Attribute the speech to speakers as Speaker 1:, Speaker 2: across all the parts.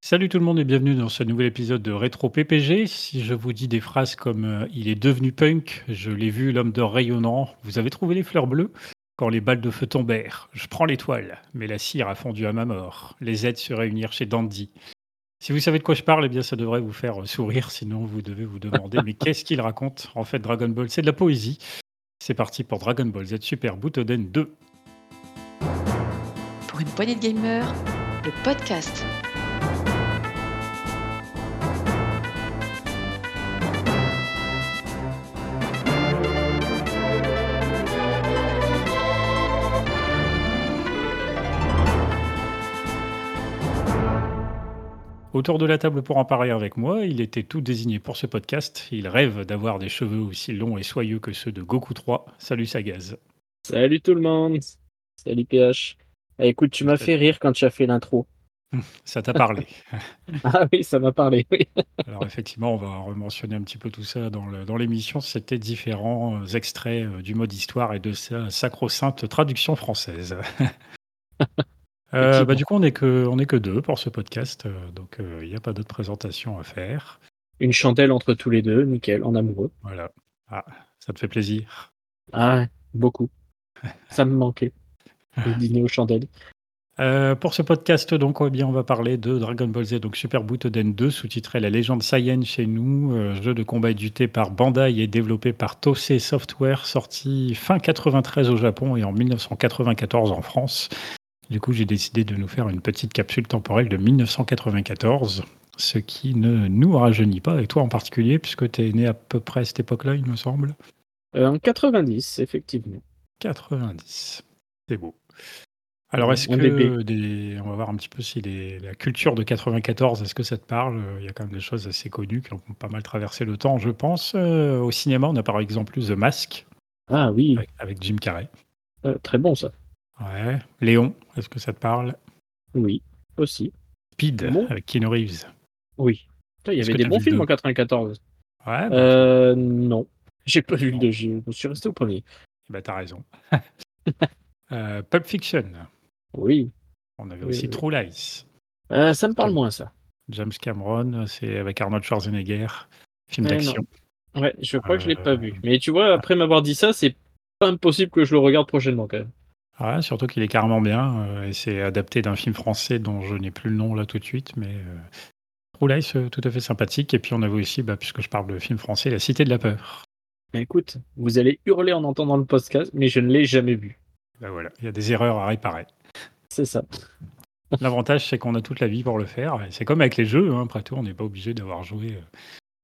Speaker 1: Salut tout le monde et bienvenue dans ce nouvel épisode de Rétro PPG. Si je vous dis des phrases comme euh, il est devenu punk, je l'ai vu, l'homme d'or rayonnant, vous avez trouvé les fleurs bleues? Quand les balles de feu tombèrent, je prends l'étoile, mais la cire a fondu à ma mort. Les aides se réunirent chez Dandy. Si vous savez de quoi je parle, eh bien ça devrait vous faire sourire, sinon vous devez vous demander mais qu'est-ce qu'il raconte? En fait, Dragon Ball, c'est de la poésie. C'est parti pour Dragon Ball Z Super Butoden 2.
Speaker 2: Pour une poignée de gamers, le podcast.
Speaker 1: Autour de la table pour en parler avec moi, il était tout désigné pour ce podcast. Il rêve d'avoir des cheveux aussi longs et soyeux que ceux de Goku 3. Salut Sagaz.
Speaker 3: Salut tout le monde. Salut PH. Eh, écoute, tu m'as fait rire quand tu as fait l'intro.
Speaker 1: Ça t'a parlé.
Speaker 3: ah oui, ça m'a parlé. Oui.
Speaker 1: Alors effectivement, on va rementionner un petit peu tout ça dans l'émission. C'était différents extraits euh, du mode histoire et de sa sacro-sainte traduction française. Euh, bah, du coup, on n'est que, on est que deux pour ce podcast, euh, donc euh, il n'y a pas d'autre présentation à faire.
Speaker 3: Une chandelle entre tous les deux, nickel, en amoureux.
Speaker 1: Voilà. Ah, ça te fait plaisir.
Speaker 3: Ah, beaucoup. ça me manquait. Le dîner aux chandelles.
Speaker 1: pour ce podcast, donc, eh bien, on va parler de Dragon Ball Z, donc Super Butoden 2, sous-titré La légende Saiyan chez nous, jeu de combat édité par Bandai et développé par Tosei Software, sorti fin 93 au Japon et en 1994 en France. Du coup, j'ai décidé de nous faire une petite capsule temporelle de 1994, ce qui ne nous rajeunit pas, et toi en particulier, puisque tu es né à peu près à cette époque-là, il me semble.
Speaker 3: Euh, en 90, effectivement.
Speaker 1: 90, c'est beau. Alors, est-ce que des... on va voir un petit peu si la culture de 94, est-ce que ça te parle? Il y a quand même des choses assez connues qui ont pas mal traversé le temps, je pense. Euh, au cinéma, on a par exemple The Mask.
Speaker 3: Ah oui.
Speaker 1: Avec, Jim Carrey.
Speaker 3: Euh, très bon ça.
Speaker 1: Ouais. Léon, est-ce que ça te parle?
Speaker 3: Oui, aussi.
Speaker 1: Speed, avec Keanu Reeves.
Speaker 3: Oui. Il y avait des bons films en 94.
Speaker 1: Ouais. Bah,
Speaker 3: euh, non. J'ai pas vu le 2, je suis resté au premier.
Speaker 1: Bah, t'as raison. euh, Pulp Fiction.
Speaker 3: Oui.
Speaker 1: On avait aussi True Lies.
Speaker 3: Euh, ça me parle moins, ça.
Speaker 1: James Cameron, c'est avec Arnold Schwarzenegger. Film d'action.
Speaker 3: Ouais, je crois que je l'ai pas vu. Mais tu vois, après m'avoir dit ça, c'est pas impossible que je le regarde prochainement quand même.
Speaker 1: Ouais, surtout qu'il est carrément bien. Euh, et c'est adapté d'un film français dont je n'ai plus le nom là tout de suite, mais euh, c'est tout à fait sympathique. Et puis on avait aussi, bah, puisque je parle de film français, La Cité de la Peur.
Speaker 3: Écoute, vous allez hurler en entendant le podcast, mais je ne l'ai jamais vu.
Speaker 1: Bah voilà, il y a des erreurs à réparer.
Speaker 3: C'est ça.
Speaker 1: L'avantage, c'est qu'on a toute la vie pour le faire. C'est comme avec les jeux, hein. après tout, on n'est pas obligé d'avoir joué euh,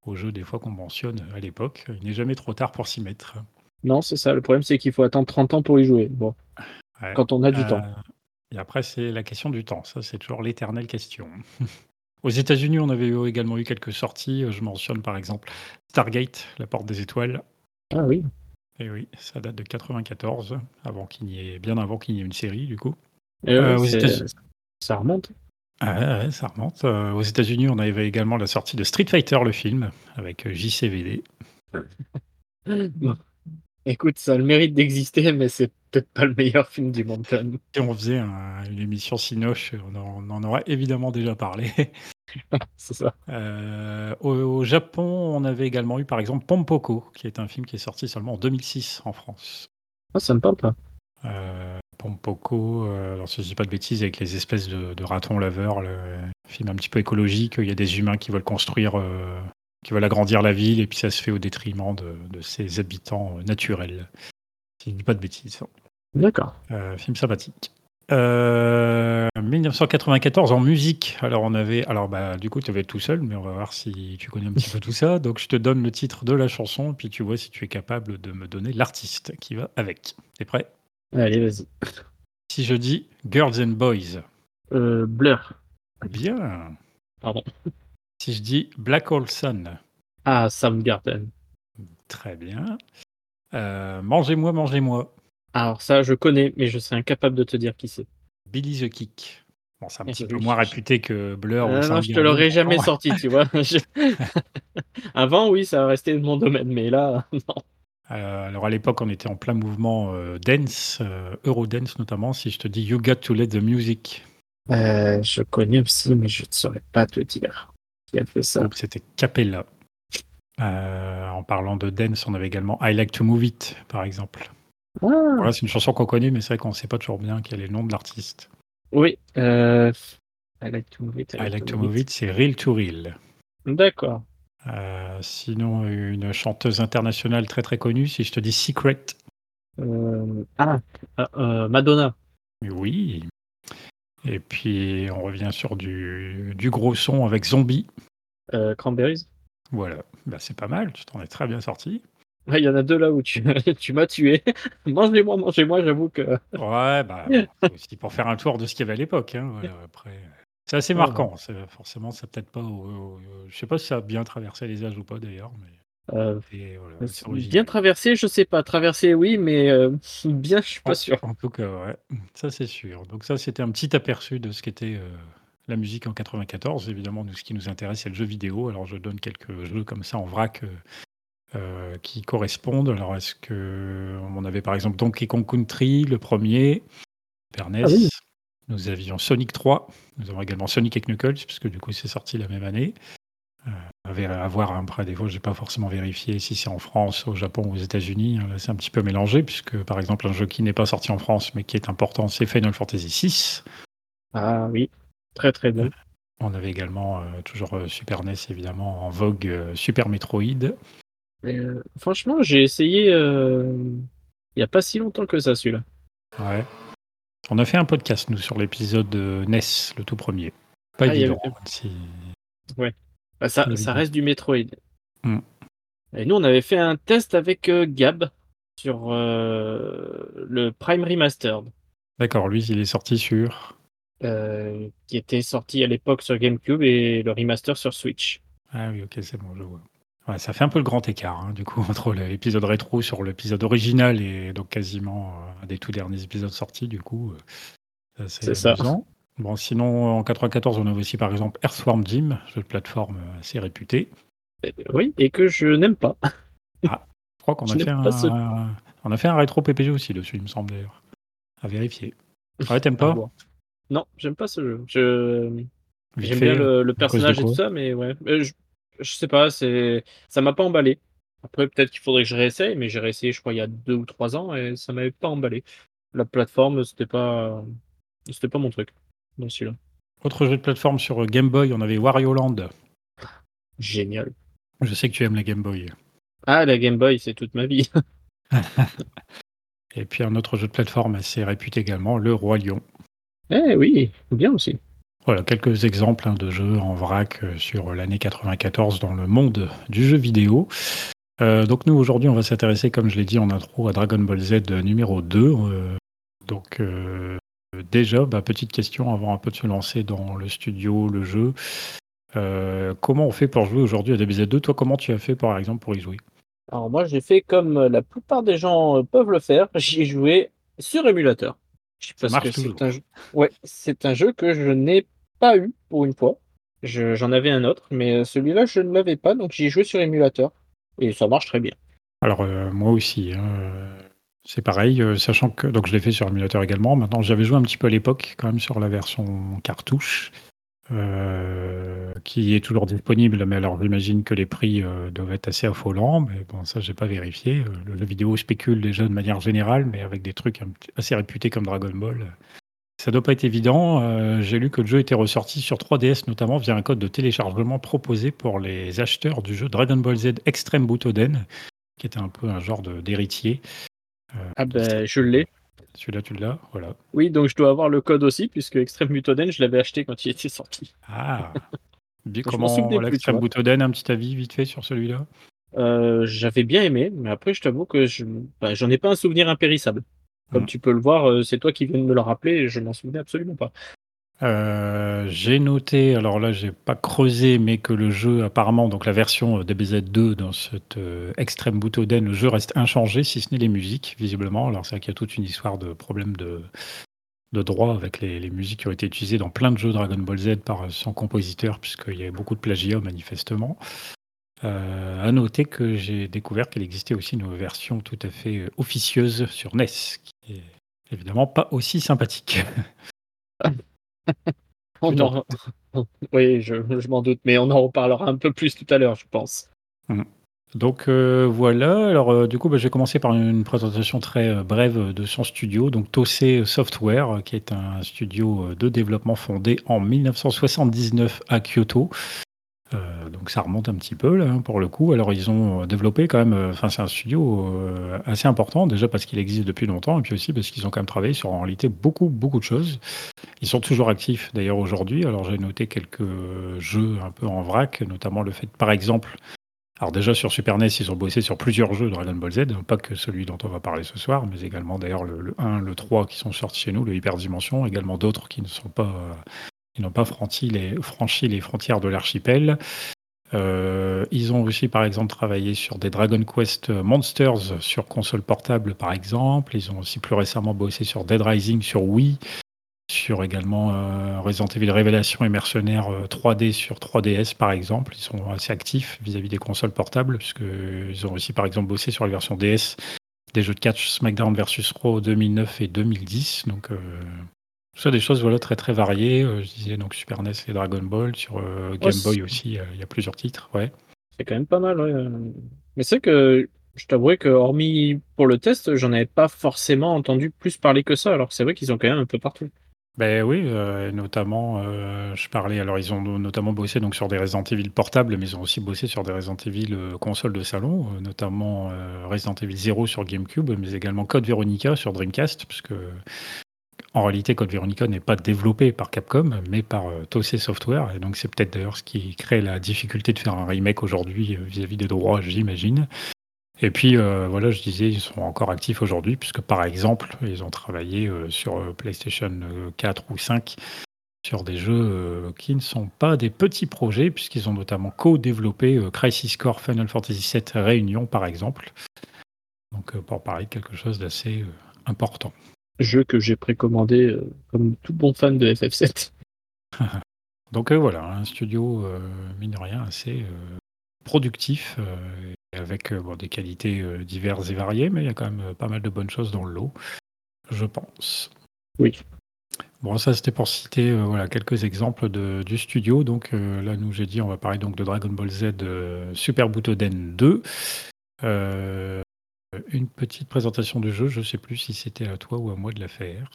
Speaker 1: aux jeux des fois qu'on mentionne à l'époque. Il n'est jamais trop tard pour s'y mettre.
Speaker 3: Non, c'est ça. Le problème, c'est qu'il faut attendre 30 ans pour y jouer. Bon quand on a du temps. Euh,
Speaker 1: et après, c'est la question du temps. Ça, c'est toujours l'éternelle question. Aux États-Unis, on avait également eu quelques sorties. Je mentionne par exemple Stargate, la porte des étoiles.
Speaker 3: Ah oui.
Speaker 1: Et oui, ça date de 94, avant qu'il y ait, bien avant qu'il y ait une série, du coup.
Speaker 3: Euh, ça remonte.
Speaker 1: Ah, ouais, ça remonte. Euh, aux États-Unis, on avait également la sortie de Street Fighter, le film, avec JCVD.
Speaker 3: Écoute, ça a le mérite d'exister, mais c'est peut-être pas le meilleur film du monde.
Speaker 1: Si on faisait une émission Sinoche, on en, on aurait évidemment déjà parlé.
Speaker 3: c'est ça.
Speaker 1: Euh, au, Japon, on avait également eu par exemple Pompoko, qui est un film qui est sorti seulement en 2006 en France.
Speaker 3: Ah, ça me parle pas.
Speaker 1: Euh, Pompoko, euh, alors si je dis pas de bêtises, avec les espèces de, de ratons laveurs, le film un petit peu écologique, il y a des humains qui veulent construire qui veulent agrandir la ville, et puis ça se fait au détriment de, ses habitants euh, naturels. Si je dis pas de bêtises.
Speaker 3: D'accord.
Speaker 1: Euh, film sympathique. 1994 euh, en musique. Alors on avait, alors bah du coup tu avais tout seul, mais on va voir si tu connais un petit peu tout ça. Donc je te donne le titre de la chanson, puis tu vois si tu es capable de me donner l'artiste qui va avec. T'es prêt?
Speaker 3: Allez, vas-y.
Speaker 1: Si je dis Girls and Boys.
Speaker 3: Blur.
Speaker 1: Bien.
Speaker 3: Pardon.
Speaker 1: Si je dis Black Hole Sun.
Speaker 3: Ah, Garden.
Speaker 1: Très bien. Euh, mangez-moi, mangez-moi.
Speaker 3: Alors ça, je connais, mais je serais incapable de te dire qui c'est.
Speaker 1: Billy the Kick. Bon, c'est un petit peu moins réputé que Blur.
Speaker 3: Euh, non, je te l'aurais jamais sorti, tu vois. Avant, oui, ça restait mon domaine, mais là, non.
Speaker 1: Euh, alors à l'époque, on était en plein mouvement dance, Eurodance notamment. Si je te dis You Got to Let the Music.
Speaker 3: Euh, je connais aussi, mais je ne saurais pas te dire qui a fait ça.
Speaker 1: c'était Capella. Euh, en parlant de dance, on avait également I Like to Move It, par exemple.
Speaker 3: Ah,
Speaker 1: Voilà, c'est une chanson qu'on connaît, mais c'est vrai qu'on ne sait pas toujours bien quel est le nom de l'artiste.
Speaker 3: oui. euh, I like to move it.
Speaker 1: I Like to Move It, c'est Real to Real.
Speaker 3: D'accord.
Speaker 1: Euh, sinon, une chanteuse internationale très très connue, si je te dis Secret.
Speaker 3: Euh, ah, Madonna.
Speaker 1: Oui. Et puis, on revient sur du, du gros son avec Zombie.
Speaker 3: Euh, Cranberries.
Speaker 1: Voilà, bah, c'est pas mal, tu t'en es très bien sorti.
Speaker 3: Il y en a deux là où tu, tu m'as tué. mangez-moi, mangez-moi, j'avoue que.
Speaker 1: Ouais, bah, c'est aussi pour faire un tour de ce qu'il y avait à l'époque. hein, voilà, après, c'est assez marquant. Forcément, ça peut-être pas. au- au- je sais pas si ça a bien traversé les âges ou pas d'ailleurs, mais
Speaker 3: Euh,
Speaker 1: et voilà, c'est
Speaker 3: bien traversé, je sais pas. Traversé, oui, mais euh, bien, je suis pas sûr.
Speaker 1: En tout cas, ouais, ça c'est sûr. Donc ça, c'était un petit aperçu de ce qu'était euh, la musique en 94. Évidemment, nous, ce qui nous intéresse, c'est le jeu vidéo. Alors, je donne quelques jeux comme ça en vrac euh, qui correspondent. Alors, est-ce que on avait par exemple Donkey Kong Country, le premier, Super NES.
Speaker 3: Ah oui.
Speaker 1: Nous avions Sonic 3. Nous avons également Sonic et Knuckles, puisque du coup, c'est sorti la même année. Euh, à voir hein, après, des fois, j'ai pas forcément vérifié si c'est en France, au Japon ou aux États-Unis. Hein, Là, c'est un petit peu mélangé, puisque par exemple, un jeu qui n'est pas sorti en France, mais qui est important, c'est Final Fantasy VI.
Speaker 3: Ah oui, très très bon.
Speaker 1: On avait également euh, toujours euh, Super NES, évidemment, en vogue euh, Super Metroid.
Speaker 3: Mais, euh, franchement, j'ai essayé euh, il y a pas si longtemps que ça, celui-là.
Speaker 1: Ouais. On a fait un podcast, nous, sur l'épisode NES, le tout premier. Pas
Speaker 3: Ah,
Speaker 1: évident.
Speaker 3: avait-
Speaker 1: si-
Speaker 3: Bah, ça, reste du Metroid.
Speaker 1: Hmm.
Speaker 3: Et nous, on avait fait un test avec euh, Gab sur le Prime Remastered,
Speaker 1: D'accord, lui, il est sorti sur.
Speaker 3: qui était sorti à l'époque sur GameCube et le remaster sur Switch.
Speaker 1: Ah oui, ok, c'est bon, je vois. Ouais, ça fait un peu le grand écart, hein, du coup, entre l'épisode rétro sur l'épisode original et donc quasiment euh, un des tout derniers épisodes sortis, du coup. euh,
Speaker 3: C'est ça.
Speaker 1: Bon, sinon, en 94, on avait aussi par exemple Earthworm Jim, jeu de plateforme euh, assez réputé.
Speaker 3: Oui, et que je n'aime pas.
Speaker 1: Je crois qu'on a, fait
Speaker 3: ce-
Speaker 1: un... on a fait un rétro PPG aussi dessus, il me semble d'ailleurs. À vérifier. Ouais, t'aimes pas
Speaker 3: voir. Non, j'aime pas ce jeu. Je... J'aime bien le, le personnage et tout ça, mais ouais. Je, je sais pas, c'est ça m'a pas emballé. Après, peut-être qu'il faudrait que je réessaye, mais j'ai réessayé, je crois, il y a deux ou trois ans et ça m'avait pas emballé. La plateforme, c'était pas, c'était pas mon truc. Dans celui-là.
Speaker 1: Autre jeu de plateforme sur Game Boy, on avait Wario Land.
Speaker 3: Génial.
Speaker 1: Je sais que tu aimes la Game Boy.
Speaker 3: Ah, la Game Boy, c'est toute ma vie.
Speaker 1: Et puis un autre jeu de plateforme assez réputé également, Le Roi Lion.
Speaker 3: Eh oui, bien aussi.
Speaker 1: Voilà, quelques exemples hein, de jeux en vrac euh, sur l'année 94 dans le monde du jeu vidéo. Euh, donc nous, aujourd'hui, on va s'intéresser, comme je l'ai dit en intro, à Dragon Ball Z numéro 2. Euh, donc euh, déjà, bah, petite question avant un peu de se lancer dans le studio, le jeu. Comment on fait pour jouer aujourd'hui à DBZ2 Toi, comment tu as fait, par exemple, pour y jouer?
Speaker 3: Alors moi, j'ai fait comme la plupart des gens peuvent le faire. J'y ai joué sur émulateur. Parce que c'est un, jeu... ouais, c'est un jeu que je n'ai pas eu pour une fois. Je- J'en avais un autre, mais euh, celui-là, je ne l'avais pas, donc j'y ai joué sur émulateur. Et ça marche très bien.
Speaker 1: Alors euh, moi aussi, hein, euh, c'est pareil, sachant que donc je l'ai fait sur émulateur également. Maintenant, j'avais joué un petit peu à l'époque quand même sur la version cartouche, qui est toujours disponible. Mais alors j'imagine que les prix doivent être assez affolants. Mais bon, ça j'ai pas vérifié. Le vidéo spécule déjà de manière générale, mais avec des trucs assez réputés comme Dragon Ball. Ça doit pas être évident. Euh, J'ai lu que le jeu était ressorti sur 3DS notamment via un code de téléchargement proposé pour les acheteurs du jeu Dragon Ball Z Extreme Butoden, qui était un peu un genre d'héritier. Euh,
Speaker 3: Ah ben, je l'ai.
Speaker 1: Celui-là, tu l'as, voilà.
Speaker 3: Oui, donc je dois avoir le code aussi, puisque Extreme Mutoden, je l'avais acheté quand il était sorti.
Speaker 1: Ah Bien,
Speaker 3: Je m'en
Speaker 1: Comment
Speaker 3: vois.
Speaker 1: Butoden, un petit avis vite fait sur celui-là?
Speaker 3: Euh, J'avais bien aimé, mais après, je t'avoue que je bah, j'en ai pas un souvenir impérissable. Comme
Speaker 1: Mm.
Speaker 3: tu peux le voir, euh, c'est toi qui viens de me le rappeler, et je m'en souvenais absolument pas.
Speaker 1: Euh, J'ai noté, alors là, j'ai pas creusé, mais que le jeu, apparemment, donc la version euh, DBZ2 dans cette euh, Extreme Butoden, le jeu reste inchangé, si ce n'est les musiques, visiblement. Alors c'est vrai qu'il y a toute une histoire de problème de, de droit avec les, les musiques qui ont été utilisées dans plein de jeux Dragon Ball Z par son compositeur, puisqu'il y a beaucoup de plagiat, manifestement. Euh, à noter que j'ai découvert qu'il existait aussi une version tout à fait officieuse sur NES, qui évidemment pas aussi sympathique.
Speaker 3: On en- Oui, je, je m'en doute, mais on en reparlera un peu plus tout à l'heure, je pense.
Speaker 1: Donc euh, voilà, alors euh, du coup bah, j'ai commencé par une présentation très euh, brève de son studio, donc Tossé Software, qui est un studio de développement fondé en 1979 à Kyoto. Donc ça remonte un petit peu là hein, pour le coup. Alors ils ont euh, développé quand même, euh, enfin c'est un studio euh, assez important déjà parce qu'il existe depuis longtemps et puis aussi parce qu'ils ont quand même travaillé sur en réalité beaucoup beaucoup de choses. Ils sont toujours actifs d'ailleurs aujourd'hui. Alors j'ai noté quelques jeux un peu en vrac, notamment le fait par exemple alors déjà sur Super NES, ils ont bossé sur plusieurs jeux Dragon Ball Z, pas que celui dont on va parler ce soir, mais également d'ailleurs le, le 1, le 3 qui sont sortis chez nous, le Hyperdimension, également d'autres qui ne sont pas, qui n'ont pas franchi les frontières de l'archipel. Euh, ils ont aussi par exemple travaillé sur des Dragon Quest Monsters sur console portable par exemple. Ils ont aussi plus récemment bossé sur Dead Rising sur Wii, sur également euh, Resident Evil Révélation et Mercenaires euh, 3D sur 3DS par exemple. Ils sont assez actifs vis-à-vis des consoles portables, puisqu'ils ont aussi par exemple bossé sur la version DS des jeux de catch SmackDown vs Raw 2009 et 2010. Donc tout ça des choses voilà, très très variées. Euh, je disais donc Super NES et Dragon Ball, sur euh, Game
Speaker 3: Ouais,
Speaker 1: Boy aussi, euh, il y a plusieurs titres. Ouais.
Speaker 3: C'est quand même pas mal, ouais. Mais c'est que je t'avouerai que, hormis pour le test, j'en avais pas forcément entendu plus parler que ça, alors que c'est vrai qu'ils ont quand même un peu partout.
Speaker 1: Ben oui, euh, notamment, euh, je parlais, alors ils ont notamment bossé donc sur des Resident Evil portables, mais ils ont aussi bossé sur des Resident Evil euh, consoles de salon, euh, notamment euh, Resident Evil 0 sur GameCube, mais également Code Veronica sur Dreamcast, puisque en réalité Code Veronica n'est pas développé par Capcom, mais par euh, Tossé Software, et donc c'est peut-être d'ailleurs ce qui crée la difficulté de faire un remake aujourd'hui euh, vis-à-vis des droits, j'imagine. Et puis euh, voilà, je disais, ils sont encore actifs aujourd'hui, puisque par exemple, ils ont travaillé euh, sur PlayStation euh, 4 ou 5 sur des jeux qui ne sont pas des petits projets, puisqu'ils ont notamment co-développé Crisis Core Final Fantasy VII Réunion, par exemple. Donc pour parler quelque chose d'assez important.
Speaker 3: Jeu que j'ai précommandé euh, comme tout bon fan de FF7.
Speaker 1: Donc euh, voilà, un studio, euh, mine de rien, assez productif, avec bon, des qualités diverses et variées, mais il y a quand même pas mal de bonnes choses dans le lot, je pense.
Speaker 3: Oui.
Speaker 1: Bon, ça c'était pour citer euh, voilà, quelques exemples de, du studio. Donc euh, là, nous j'ai dit, on va parler donc de Dragon Ball Z euh, Super Butoden 2. Euh, une petite présentation du jeu, je sais plus si c'était à toi ou à moi de la faire.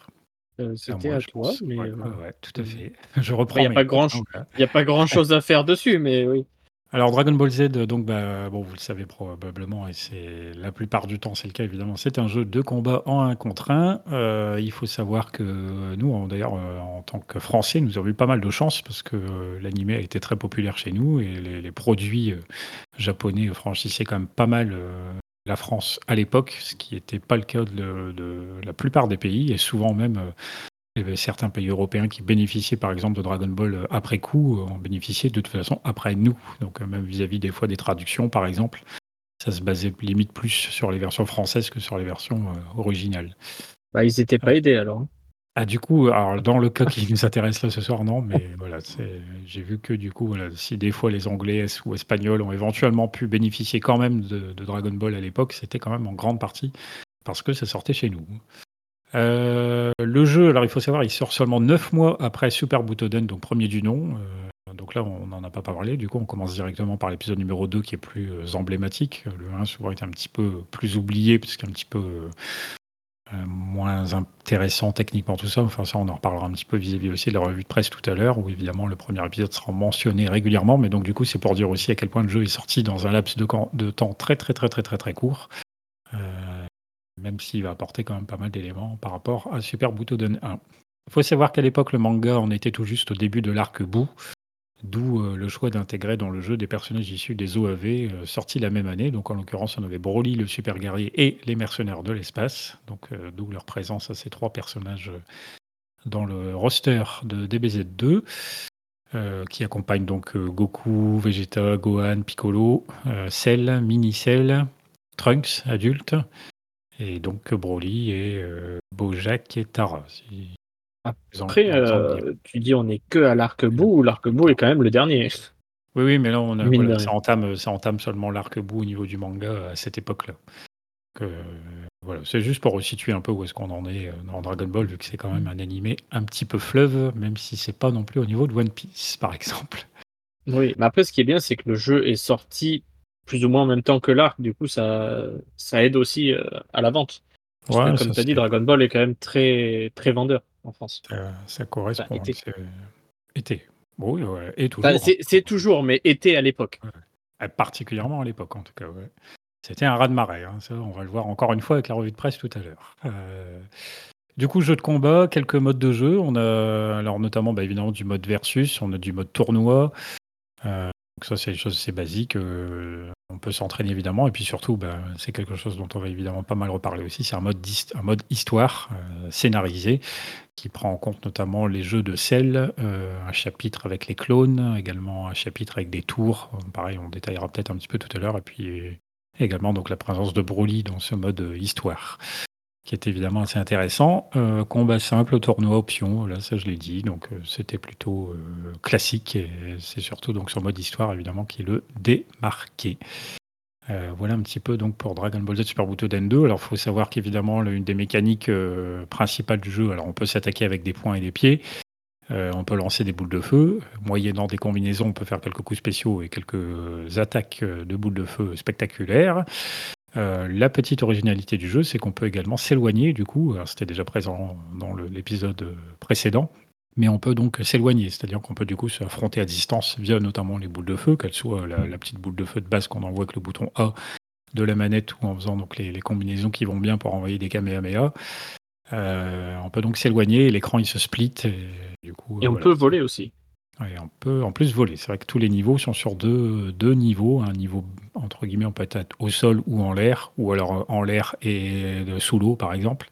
Speaker 3: Euh, C'était
Speaker 1: moi,
Speaker 3: à
Speaker 1: je
Speaker 3: toi,
Speaker 1: pense.
Speaker 3: mais
Speaker 1: Ouais,
Speaker 3: euh,
Speaker 1: ouais, ouais, tout à
Speaker 3: mm.
Speaker 1: fait. Je reprends.
Speaker 3: il n'y a grand, a pas grand chose à faire dessus, mais oui.
Speaker 1: Alors Dragon Ball Z, donc bah, bon, vous le savez probablement, et c'est la plupart du temps c'est le cas évidemment. C'est un jeu de combat en un contre un. Euh, il faut savoir que nous, d'ailleurs, euh, en tant que Français, nous avons eu pas mal de chance parce que l'anime a été très populaire chez nous et les, les produits japonais franchissaient quand même pas mal la France à l'époque, ce qui n'était pas le cas de, de la plupart des pays et souvent même. euh, il y avait certains pays européens qui bénéficiaient par exemple de Dragon Ball après coup, euh, en bénéficiaient de toute façon après nous. Donc euh, même vis-à-vis des fois des traductions par exemple, ça se basait limite plus sur les versions françaises que sur les versions euh, originales.
Speaker 3: Bah, ils étaient pas aidés alors.
Speaker 1: Ah du coup, alors dans le cas qui nous intéresse là ce soir, non, mais voilà, j'ai vu que du coup, voilà, si des fois les Anglais ou Espagnols ont éventuellement pu bénéficier quand même de, de Dragon Ball à l'époque, c'était quand même en grande partie parce que ça sortait chez nous. Euh, le jeu, alors il faut savoir, il sort seulement 9 mois après Super Butoden, donc premier du nom. Euh, donc là, on n'en a pas parlé. Du coup, on commence directement par l'épisode numéro 2 qui est plus euh, emblématique. Le 1 souvent est un petit peu plus oublié parce qu'un petit peu moins intéressant techniquement tout ça. Enfin ça, on en reparlera un petit peu vis-à-vis aussi de la revue de presse tout à l'heure, où évidemment le premier épisode sera mentionné régulièrement. Mais donc du coup, c'est pour dire aussi à quel point le jeu est sorti dans un laps de, de temps très très très très très très court. Euh, même s'il va apporter quand même pas mal d'éléments par rapport à Super Butoden 1. Il faut savoir qu'à l'époque, le manga en était tout juste au début de l'arc Boo, d'où euh, le choix d'intégrer dans le jeu des personnages issus des OAV euh, sortis la même année. Donc en l'occurrence, on avait Broly, le super guerrier, et les mercenaires de l'espace. Donc euh, d'où leur présence à ces trois personnages dans le roster de DBZ2. euh, qui accompagne donc Goku, Vegeta, Gohan, Piccolo, Cell, Mini Cell, Trunks adulte, et donc Broly et Bojack et Tara.
Speaker 3: Après,
Speaker 1: vous en
Speaker 3: euh, tu dis on est que à l'arc-bout, ou l'arc-bout est quand même le dernier.
Speaker 1: Oui, oui, mais là, on a,
Speaker 3: Mine
Speaker 1: voilà,
Speaker 3: de
Speaker 1: ça, entame, ça entame seulement l'arc-bout au niveau du manga à cette époque-là. Donc voilà, c'est juste pour resituer un peu où est-ce qu'on en est dans Dragon Ball, vu que c'est quand même un animé un petit peu fleuve, même si c'est pas non plus au niveau de One Piece, par exemple.
Speaker 3: Oui, mais après, ce qui est bien, c'est que le jeu est sorti plus ou moins en même temps que l'arc. Du coup, ça, ça aide aussi à la vente. Parce que, comme tu as dit, Dragon Ball est quand même très, très vendeur en France.
Speaker 1: Ça, correspond. été. été. Oui, et toujours.
Speaker 3: c'est toujours, mais été à l'époque.
Speaker 1: Particulièrement à l'époque, en tout cas. C'était un raz-de-marée. Hein, on va le voir encore une fois avec la revue de presse tout à l'heure. Euh, du coup, jeu de combat, quelques modes de jeu. On a alors notamment, bah, évidemment, du mode versus. On a du mode tournoi. Euh, donc ça, c'est des choses assez basiques. Euh, on peut s'entraîner évidemment, et puis surtout, bah, c'est quelque chose dont on va évidemment pas mal reparler aussi. C'est un mode, un mode histoire scénarisé qui prend en compte notamment les jeux de sel, un chapitre avec les clones, également un chapitre avec des tours. Pareil, on détaillera peut-être un petit peu tout à l'heure, et puis également donc la présence de Broly dans ce mode euh, histoire qui est évidemment assez intéressant. Euh, combat simple, tournoi option, là ça je l'ai dit, donc euh, c'était plutôt classique et c'est surtout donc son mode histoire évidemment qui le démarqué. voilà un petit peu donc pour Dragon Ball Z Super Butoden 2. Alors il faut savoir qu'évidemment l'une des mécaniques principales du jeu, alors on peut s'attaquer avec des points et des pieds, euh, on peut lancer des boules de feu. Moyennant des combinaisons, on peut faire quelques coups spéciaux et quelques attaques de boules de feu spectaculaires. Euh, la petite originalité du jeu, c'est qu'on peut également s'éloigner, du coup, c'était déjà présent dans l'épisode précédent, mais on peut donc s'éloigner, c'est-à-dire qu'on peut du coup s'affronter à distance via notamment les boules de feu, qu'elles soient la, petite boule de feu de base qu'on envoie avec le bouton A de la manette ou en faisant donc les, les combinaisons qui vont bien pour envoyer des Kamehameha, euh, on peut donc s'éloigner, l'écran il se split. Et, du coup,
Speaker 3: et on peut voler aussi.
Speaker 1: On peut en plus voler. C'est vrai que tous les niveaux sont sur deux, deux niveaux. Un niveau, entre guillemets, on peut être au sol ou en l'air, ou alors en l'air et sous l'eau, par exemple.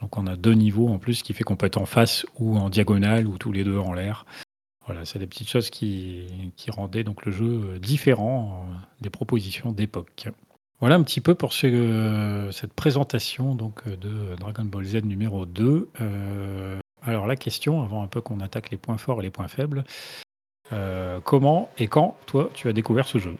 Speaker 1: Donc on a deux niveaux en plus, qui fait qu'on peut être en face ou en diagonale, ou tous les deux en l'air. Voilà, c'est des petites choses qui, qui rendaient donc le jeu différent des propositions d'époque. Voilà un petit peu pour ce, cette présentation donc, de Dragon Ball Z numéro 2. Euh, alors la question, avant un peu qu'on attaque les points forts et les points faibles, euh, comment et quand toi tu as découvert ce jeu?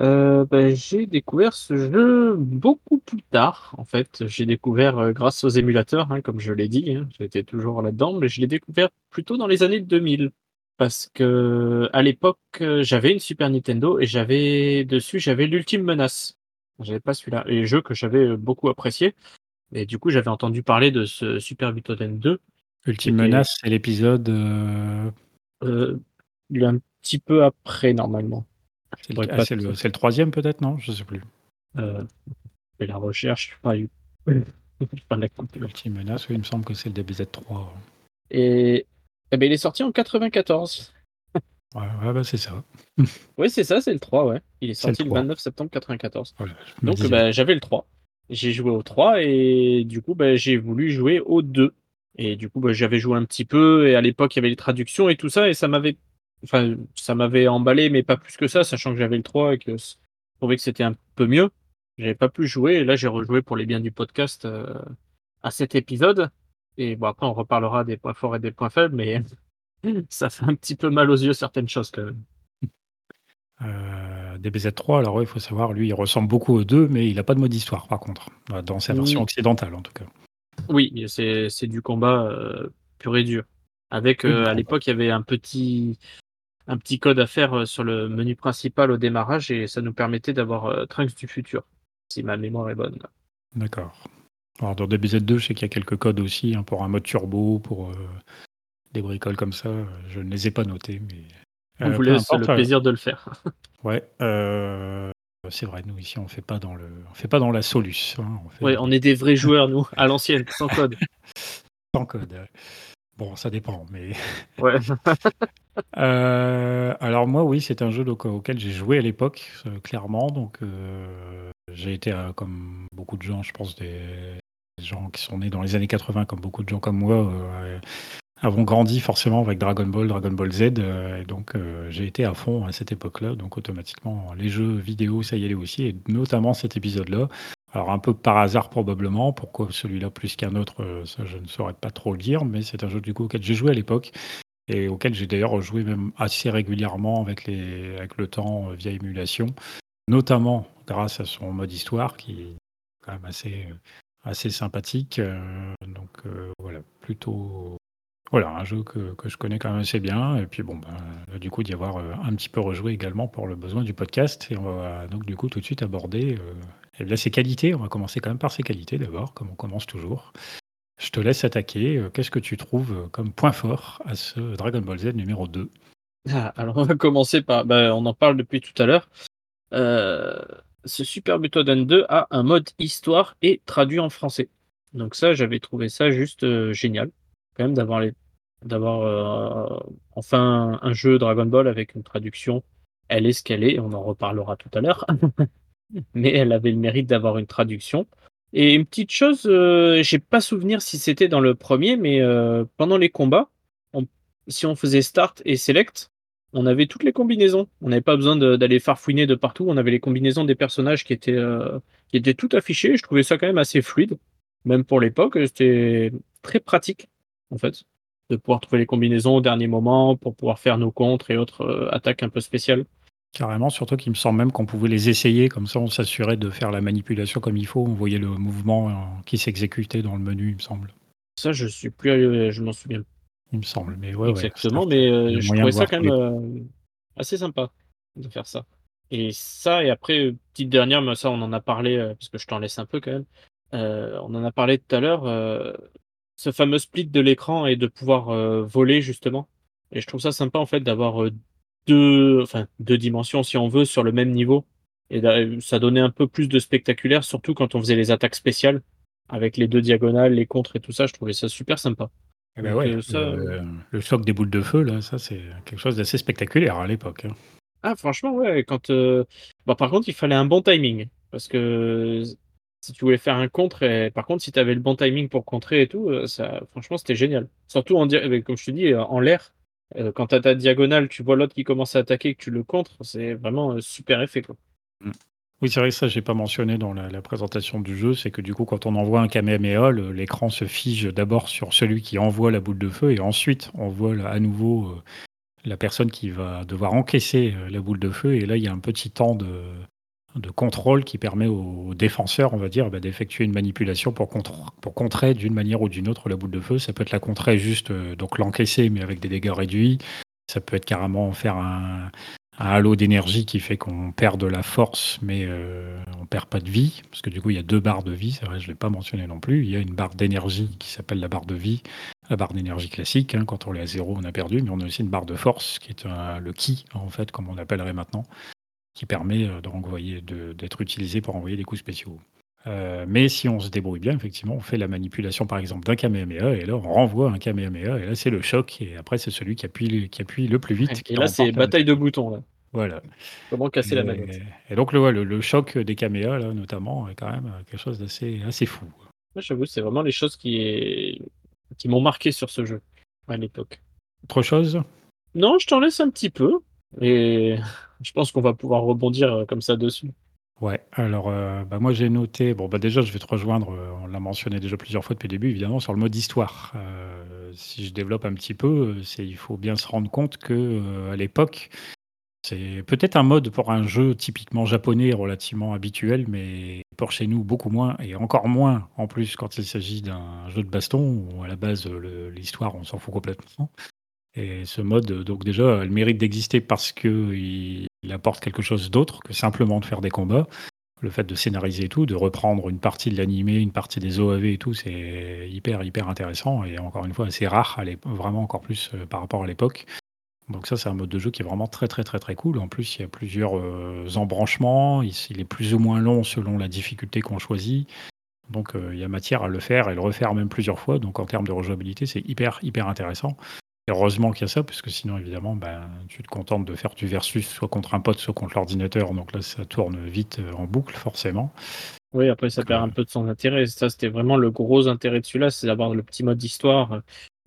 Speaker 3: Euh, ben, J'ai découvert ce jeu beaucoup plus tard. En fait, j'ai découvert grâce aux émulateurs, hein, comme je l'ai dit. Hein, J'étais toujours là-dedans, mais je l'ai découvert plutôt dans les années 2000 parce que à l'époque j'avais une Super Nintendo et j'avais dessus j'avais l'ultime menace j'avais pas celui-là. Et jeu que j'avais euh, beaucoup apprécié. Et du coup, j'avais entendu parler de ce Super Butoden 2.
Speaker 1: Ultime Menace, c'est l'épisode. Euh...
Speaker 3: Euh, il est un petit peu après, normalement.
Speaker 1: C'est le, ah, le, le, troisième, peut-être, non? Je sais plus.
Speaker 3: Euh, et la recherche, je sais pas. Eu...
Speaker 1: la Ultime Menace, oui, il me semble que c'est le DBZ3.
Speaker 3: Et, eh ben, il est sorti en 94.
Speaker 1: Ouais, bah, c'est ça.
Speaker 3: oui, c'est ça, c'est le 3, ouais. Il est sorti le, 29 septembre 94. Donc, bah, j'avais le 3. J'ai joué au 3 et du coup, bah, j'ai voulu jouer au 2. Et du coup, bah, j'avais joué un petit peu et à l'époque, il y avait les traductions et tout ça et ça m'avait enfin, ça m'avait emballé, mais pas plus que ça, sachant que j'avais le 3 et que je trouvais que c'était un peu mieux. J'avais pas pu jouer et là, j'ai rejoué pour les biens du podcast euh, à cet épisode. Et bon, après, on reparlera des points forts et des points faibles, mais ça fait un petit peu mal aux yeux certaines choses quand même.
Speaker 1: Euh, DBZ3, alors il faut savoir, lui, il ressemble beaucoup aux deux, mais il n'a pas de mode histoire par contre, dans sa version occidentale en tout cas.
Speaker 3: Oui, c'est du combat euh, pur et dur. Avec, euh, à l'époque, il y avait un petit, un petit code à faire euh, sur le menu principal au démarrage et ça nous permettait d'avoir Trunks du futur, si ma mémoire est bonne.
Speaker 1: D'accord. Alors dans DBZ2, je sais qu'il y a quelques codes aussi hein, pour un mode turbo, pour des bricoles comme ça. Je ne les ai pas notés, mais.
Speaker 3: On euh, vous laisse le plaisir de le faire.
Speaker 1: ouais, euh, c'est vrai. Nous ici, on fait pas dans le, on fait pas dans la solus. Hein,
Speaker 3: on ouais, on est des vrais joueurs nous, à l'ancienne, sans code.
Speaker 1: sans code. Bon, ça dépend, mais.
Speaker 3: Ouais.
Speaker 1: Euh, alors moi, oui, c'est un jeu auquel j'ai joué à l'époque, clairement. Donc, j'ai été, comme beaucoup de gens, je pense, des gens qui sont nés dans les années 80, comme beaucoup de gens comme moi, avons grandi forcément avec Dragon Ball, Dragon Ball Z, euh, et donc euh, j'ai été à fond à cette époque-là, donc automatiquement les jeux vidéo ça y allait aussi, et notamment cet épisode-là. Alors un peu par hasard probablement, pourquoi celui-là plus qu'un autre, euh, ça je ne saurais pas trop le dire, mais c'est un jeu du coup auquel j'ai joué à l'époque et auquel j'ai d'ailleurs joué même assez régulièrement avec, les, avec le temps via émulation, notamment grâce à son mode histoire qui quand même assez sympathique. donc voilà, plutôt voilà, un jeu que, que, je connais quand même assez bien. Et puis bon, ben, du coup, d'y avoir un petit peu rejoué également pour le besoin du podcast. Et on va donc du coup tout de suite aborder bien, ses qualités. On va commencer quand même par ses qualités d'abord, comme on commence toujours. Je te laisse attaquer. Qu'est-ce que tu trouves comme point fort à ce Dragon Ball Z numéro 2
Speaker 3: ah, Alors on va commencer par, ben, on en parle depuis tout à l'heure. Euh, ce Super Butoden 2 a un mode histoire et traduit en français. Donc ça, j'avais trouvé ça juste euh, génial, quand d'avoir euh, enfin un jeu Dragon Ball avec une traduction. Elle est ce qu'elle est, on en reparlera tout à l'heure, mais elle avait le mérite d'avoir une traduction. Et une petite chose, j'ai pas souvenir si c'était dans le premier, mais pendant les combats, si on faisait start et select, on avait toutes les combinaisons. On n'avait pas besoin d'aller farfouiner de partout. On avait les combinaisons des personnages qui étaient, euh, tout affichées. Je trouvais ça quand même assez fluide. Même pour l'époque, c'était très pratique, en fait, de pouvoir trouver les combinaisons au dernier moment pour pouvoir faire nos contres et autres euh, attaques un peu spéciales.
Speaker 1: Carrément, surtout qu'il me semble même qu'on pouvait les essayer, comme ça on s'assurait de faire la manipulation comme il faut. On voyait le mouvement euh, qui s'exécutait dans le menu, il me semble.
Speaker 3: Ça, je suis plus, je m'en souviens
Speaker 1: il me semble. Mais ouais,
Speaker 3: Exactement, mais euh, je trouvais ça quand même euh, assez sympa de faire ça. Et ça, et après, petite dernière, mais ça, on en a parlé, euh, parce que je t'en laisse un peu quand même. on en a parlé tout à l'heure, ce fameux split de l'écran et de pouvoir voler, justement. Et je trouve ça sympa, en fait, d'avoir deux, enfin, deux dimensions, si on veut, sur le même niveau. Et ça donnait un peu plus de spectaculaire, surtout quand on faisait les attaques spéciales, avec les deux diagonales, les contres et tout ça. Je trouvais ça super sympa.
Speaker 1: Eh ben ouais, euh, le, choc des boules de feu, là, ça c'est quelque chose d'assez spectaculaire à l'époque. Hein.
Speaker 3: Ah franchement ouais, quand euh, bah, par contre il fallait un bon timing parce que si tu voulais faire un contre par contre si tu avais le bon timing pour contrer et tout, euh, ça franchement c'était génial. Surtout en comme je te dis en l'air, quand tu as ta diagonale, tu vois l'autre qui commence à attaquer et que tu le contres, c'est vraiment super effet quoi.
Speaker 1: Mm. Oui, c'est vrai que ça, j'ai pas mentionné dans la, présentation du jeu, c'est que du coup, quand on envoie un Kamehameha, l'écran se fige d'abord sur celui qui envoie la boule de feu, et ensuite on voit à nouveau euh, la personne qui va devoir encaisser euh, la boule de feu, et là, il y a un petit temps de, contrôle qui permet aux défenseurs, on va dire, bah, d'effectuer une manipulation pour, pour contrer d'une manière ou d'une autre la boule de feu. Ça peut être la contrer juste, euh, donc l'encaisser, mais avec des dégâts réduits. Ça peut être carrément faire un, un halo d'énergie qui fait qu'on perd de la force, mais euh, on perd pas de vie, parce que du coup il y a deux barres de vie, c'est vrai, je l'ai pas mentionné non plus. Il y a une barre d'énergie qui s'appelle la barre de vie, la barre d'énergie classique. Hein, quand on est à zéro, on a perdu, mais on a aussi une barre de force qui est le ki en fait, comme on l'appellerait maintenant, qui permet euh, d'être utilisé pour envoyer des coups spéciaux. Euh, mais si on se débrouille bien, effectivement, on fait la manipulation par exemple d'un Kamehameha et là on renvoie un Kamehameha et là c'est le choc et après c'est celui qui appuie, qui appuie le plus vite.
Speaker 3: Et là c'est bataille de boutons. Là.
Speaker 1: Voilà.
Speaker 3: Comment casser la manette.
Speaker 1: Et donc le, le, choc des Kamehameha là notamment est quand même quelque chose d'assez assez fou.
Speaker 3: Moi j'avoue c'est vraiment les choses qui, qui m'ont marqué sur ce jeu à l'époque.
Speaker 1: Autre chose?
Speaker 3: Non, je t'en laisse un petit peu et je pense qu'on va pouvoir rebondir comme ça dessus.
Speaker 1: Ouais, alors euh, bah, moi j'ai noté, bon bah déjà je vais te rejoindre, euh, on l'a mentionné déjà plusieurs fois depuis le début, évidemment sur le mode histoire. Euh, si je développe un petit peu, il faut bien se rendre compte que à l'époque, c'est peut-être un mode pour un jeu typiquement japonais relativement habituel, mais pour chez nous beaucoup moins, et encore moins en plus quand il s'agit d'un jeu de baston où à la base l'histoire on s'en fout complètement. Et ce mode, donc déjà, a le mérite d'exister parce qu'il il apporte quelque chose d'autre que simplement de faire des combats. Le fait de scénariser et tout, de reprendre une partie de l'animé, une partie des OAV et tout, c'est hyper, hyper intéressant et encore une fois assez rare, vraiment encore plus euh, par rapport à l'époque. Donc ça, c'est un mode de jeu qui est vraiment très, très, très, très cool. En plus, il y a plusieurs euh, embranchements. Il, est plus ou moins long selon la difficulté qu'on choisit. Donc euh, il y a matière à le faire et le refaire même plusieurs fois. Donc en termes de rejouabilité, c'est hyper, hyper intéressant heureusement qu'il y a ça, parce que sinon, évidemment, ben, tu te contentes de faire du versus soit contre un pote, soit contre l'ordinateur. Donc là, ça tourne vite euh, en boucle, forcément.
Speaker 3: Oui, après, ça perd un peu de son intérêt. Ça, c'était vraiment le gros intérêt de celui-là, c'est d'avoir le petit mode histoire, euh,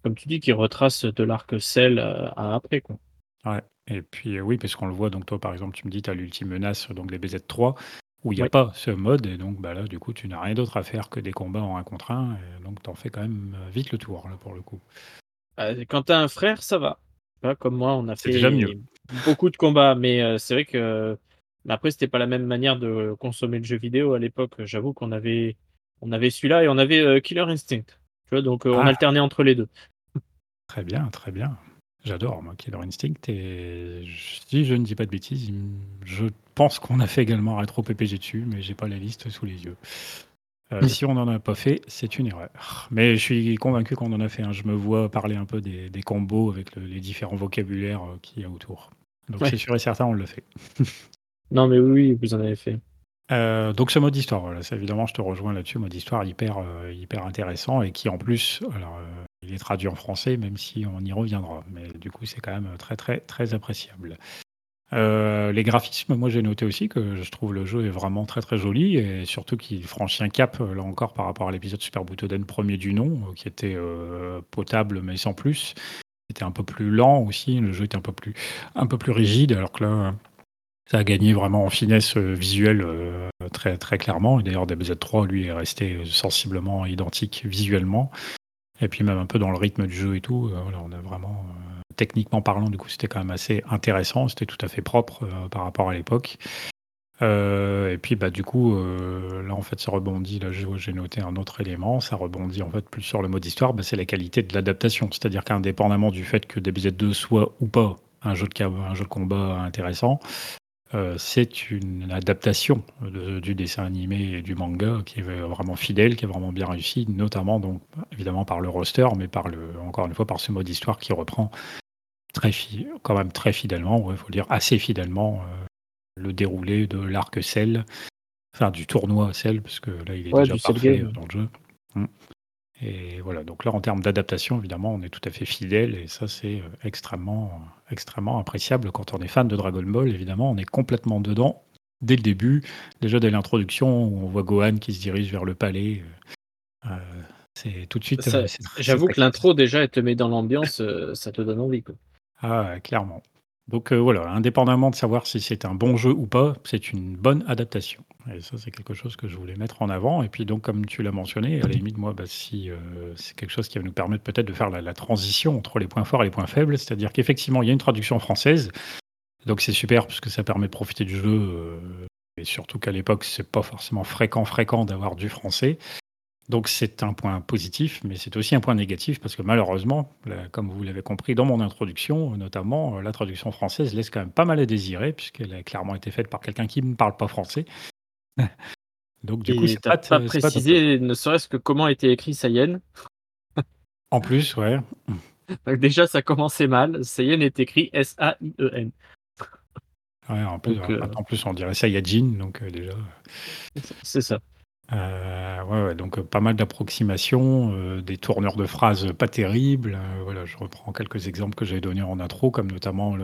Speaker 3: comme tu dis, qui retrace de l'arc euh, à après. Quoi.
Speaker 1: Ouais, et puis oui, parce qu'on le voit, donc toi, par exemple, tu me dis, tu as l'ultime menace, donc les BZ3, où il n'y a pas ce mode, et donc bah, là, du coup, tu n'as rien d'autre à faire que des combats en un contre un, et donc tu en fais quand même vite le tour, là, pour le coup.
Speaker 3: Quand euh, quand t'as un frère, ça va. comme moi, on a fait beaucoup de combats, mais euh, c'est vrai que après, c'était pas la même manière de consommer le jeu vidéo à l'époque. J'avoue qu'on avait, on avait celui-là et on avait euh, Killer Instinct. Tu vois, donc euh, on
Speaker 1: Ah.
Speaker 3: alternait entre les deux.
Speaker 1: Très bien, très bien. J'adore, moi, Killer Instinct. Et si je ne dis pas de bêtises, je pense qu'on a fait également un rétro PPG dessus, mais j'ai pas la liste sous les yeux. Euh, si on n'en a pas fait, c'est une erreur. Mais je suis convaincu qu'on en a fait. Je me vois parler un peu des, des combos avec le- les différents vocabulaires euh, qu'il y a autour. Donc
Speaker 3: Ouais.
Speaker 1: c'est sûr et certain, on l'a fait.
Speaker 3: Non, mais oui, oui, vous en avez fait.
Speaker 1: Euh, donc ce mode d'histoire, voilà, évidemment, je te rejoins là-dessus, mode d'histoire hyper, euh, hyper intéressant et qui en plus, alors, il est traduit en français, même si on y reviendra, mais du coup c'est quand même très très très appréciable. Euh, les graphismes, moi j'ai noté aussi que je trouve le jeu est vraiment très très joli et surtout qu'il franchit un cap euh, là encore par rapport à l'épisode Super Butoden premier du nom, euh, qui était potable mais sans plus. C'était un peu plus lent aussi, le jeu était un peu plus, un peu plus rigide, alors que là, ça a gagné vraiment en finesse visuelle très, très clairement. Et d'ailleurs, DBZ3, lui, est resté sensiblement identique visuellement. Et puis même un peu dans le rythme du jeu et tout. on a vraiment, techniquement parlant, du coup, c'était quand même assez intéressant. C'était tout à fait propre euh, par rapport à l'époque. Euh, et puis, bah, du coup, euh, là, en fait, ça rebondit. Là, j'ai noté un autre élément. Ça rebondit, en fait, plus sur le mode histoire. Bah, c'est la qualité de l'adaptation. C'est-à-dire qu'indépendamment du fait que DBZ2 soit ou pas un jeu de, un jeu de combat intéressant, euh, c'est une adaptation de- du dessin animé et du manga qui est vraiment fidèle, qui est vraiment bien réussi, notamment donc évidemment par le roster, mais par le encore une fois par ce mode histoire qui reprend très quand même très fidèlement, il faut dire assez fidèlement euh, le déroulé de l'arc Cell, enfin du tournoi Cell, parce que là il est
Speaker 3: Ouais,
Speaker 1: déjà parfait dans le jeu. Mm. Et voilà, donc là en termes d'adaptation, évidemment, on est tout à fait fidèle et ça c'est euh, extrêmement, extrêmement appréciable quand on est fan de Dragon Ball. Évidemment, on est complètement dedans dès le début, déjà dès l'introduction où on voit Gohan qui se dirige vers le palais. euh, euh, c'est tout de suite.
Speaker 3: J'avoue que l'intro, déjà, elle te met dans l'ambiance, ça te donne envie. Quoi.
Speaker 1: Ah, clairement. Donc euh, voilà, indépendamment de savoir si c'est un bon jeu ou pas, c'est une bonne adaptation. Et ça, c'est quelque chose que je voulais mettre en avant. Et puis donc, comme tu l'as mentionné, à la limite, moi, bah, si euh, c'est quelque chose qui va nous permettre peut-être de faire la, transition entre les points forts et les points faibles, c'est-à-dire qu'effectivement, il y a une traduction française. Donc c'est super parce que ça permet de profiter du jeu. euh, et surtout qu'à l'époque, c'est pas forcément fréquent, fréquent d'avoir du français. Donc c'est un point positif, mais c'est aussi un point négatif parce que malheureusement, là, comme vous l'avez compris dans mon introduction, notamment, euh, la traduction française laisse quand même pas mal à désirer puisqu'elle a clairement été faite par quelqu'un qui ne parle pas français. Donc du coup, c'est pas,
Speaker 3: pas,
Speaker 1: c'est pas
Speaker 3: précisé, ne serait-ce que comment était écrit Saiyan.
Speaker 1: En plus, ouais.
Speaker 3: Donc déjà, ça commençait mal. Saiyan est écrit S-A-I-E-N.
Speaker 1: ouais en, plus,
Speaker 3: Donc, euh,
Speaker 1: en plus, on dirait Saiyajin, donc euh, déjà.
Speaker 3: C'est ça.
Speaker 1: Euh, donc euh, pas mal d'approximations, euh, des tourneurs de phrases pas terribles. voilà, je reprends quelques exemples que j'avais donnés en intro, comme notamment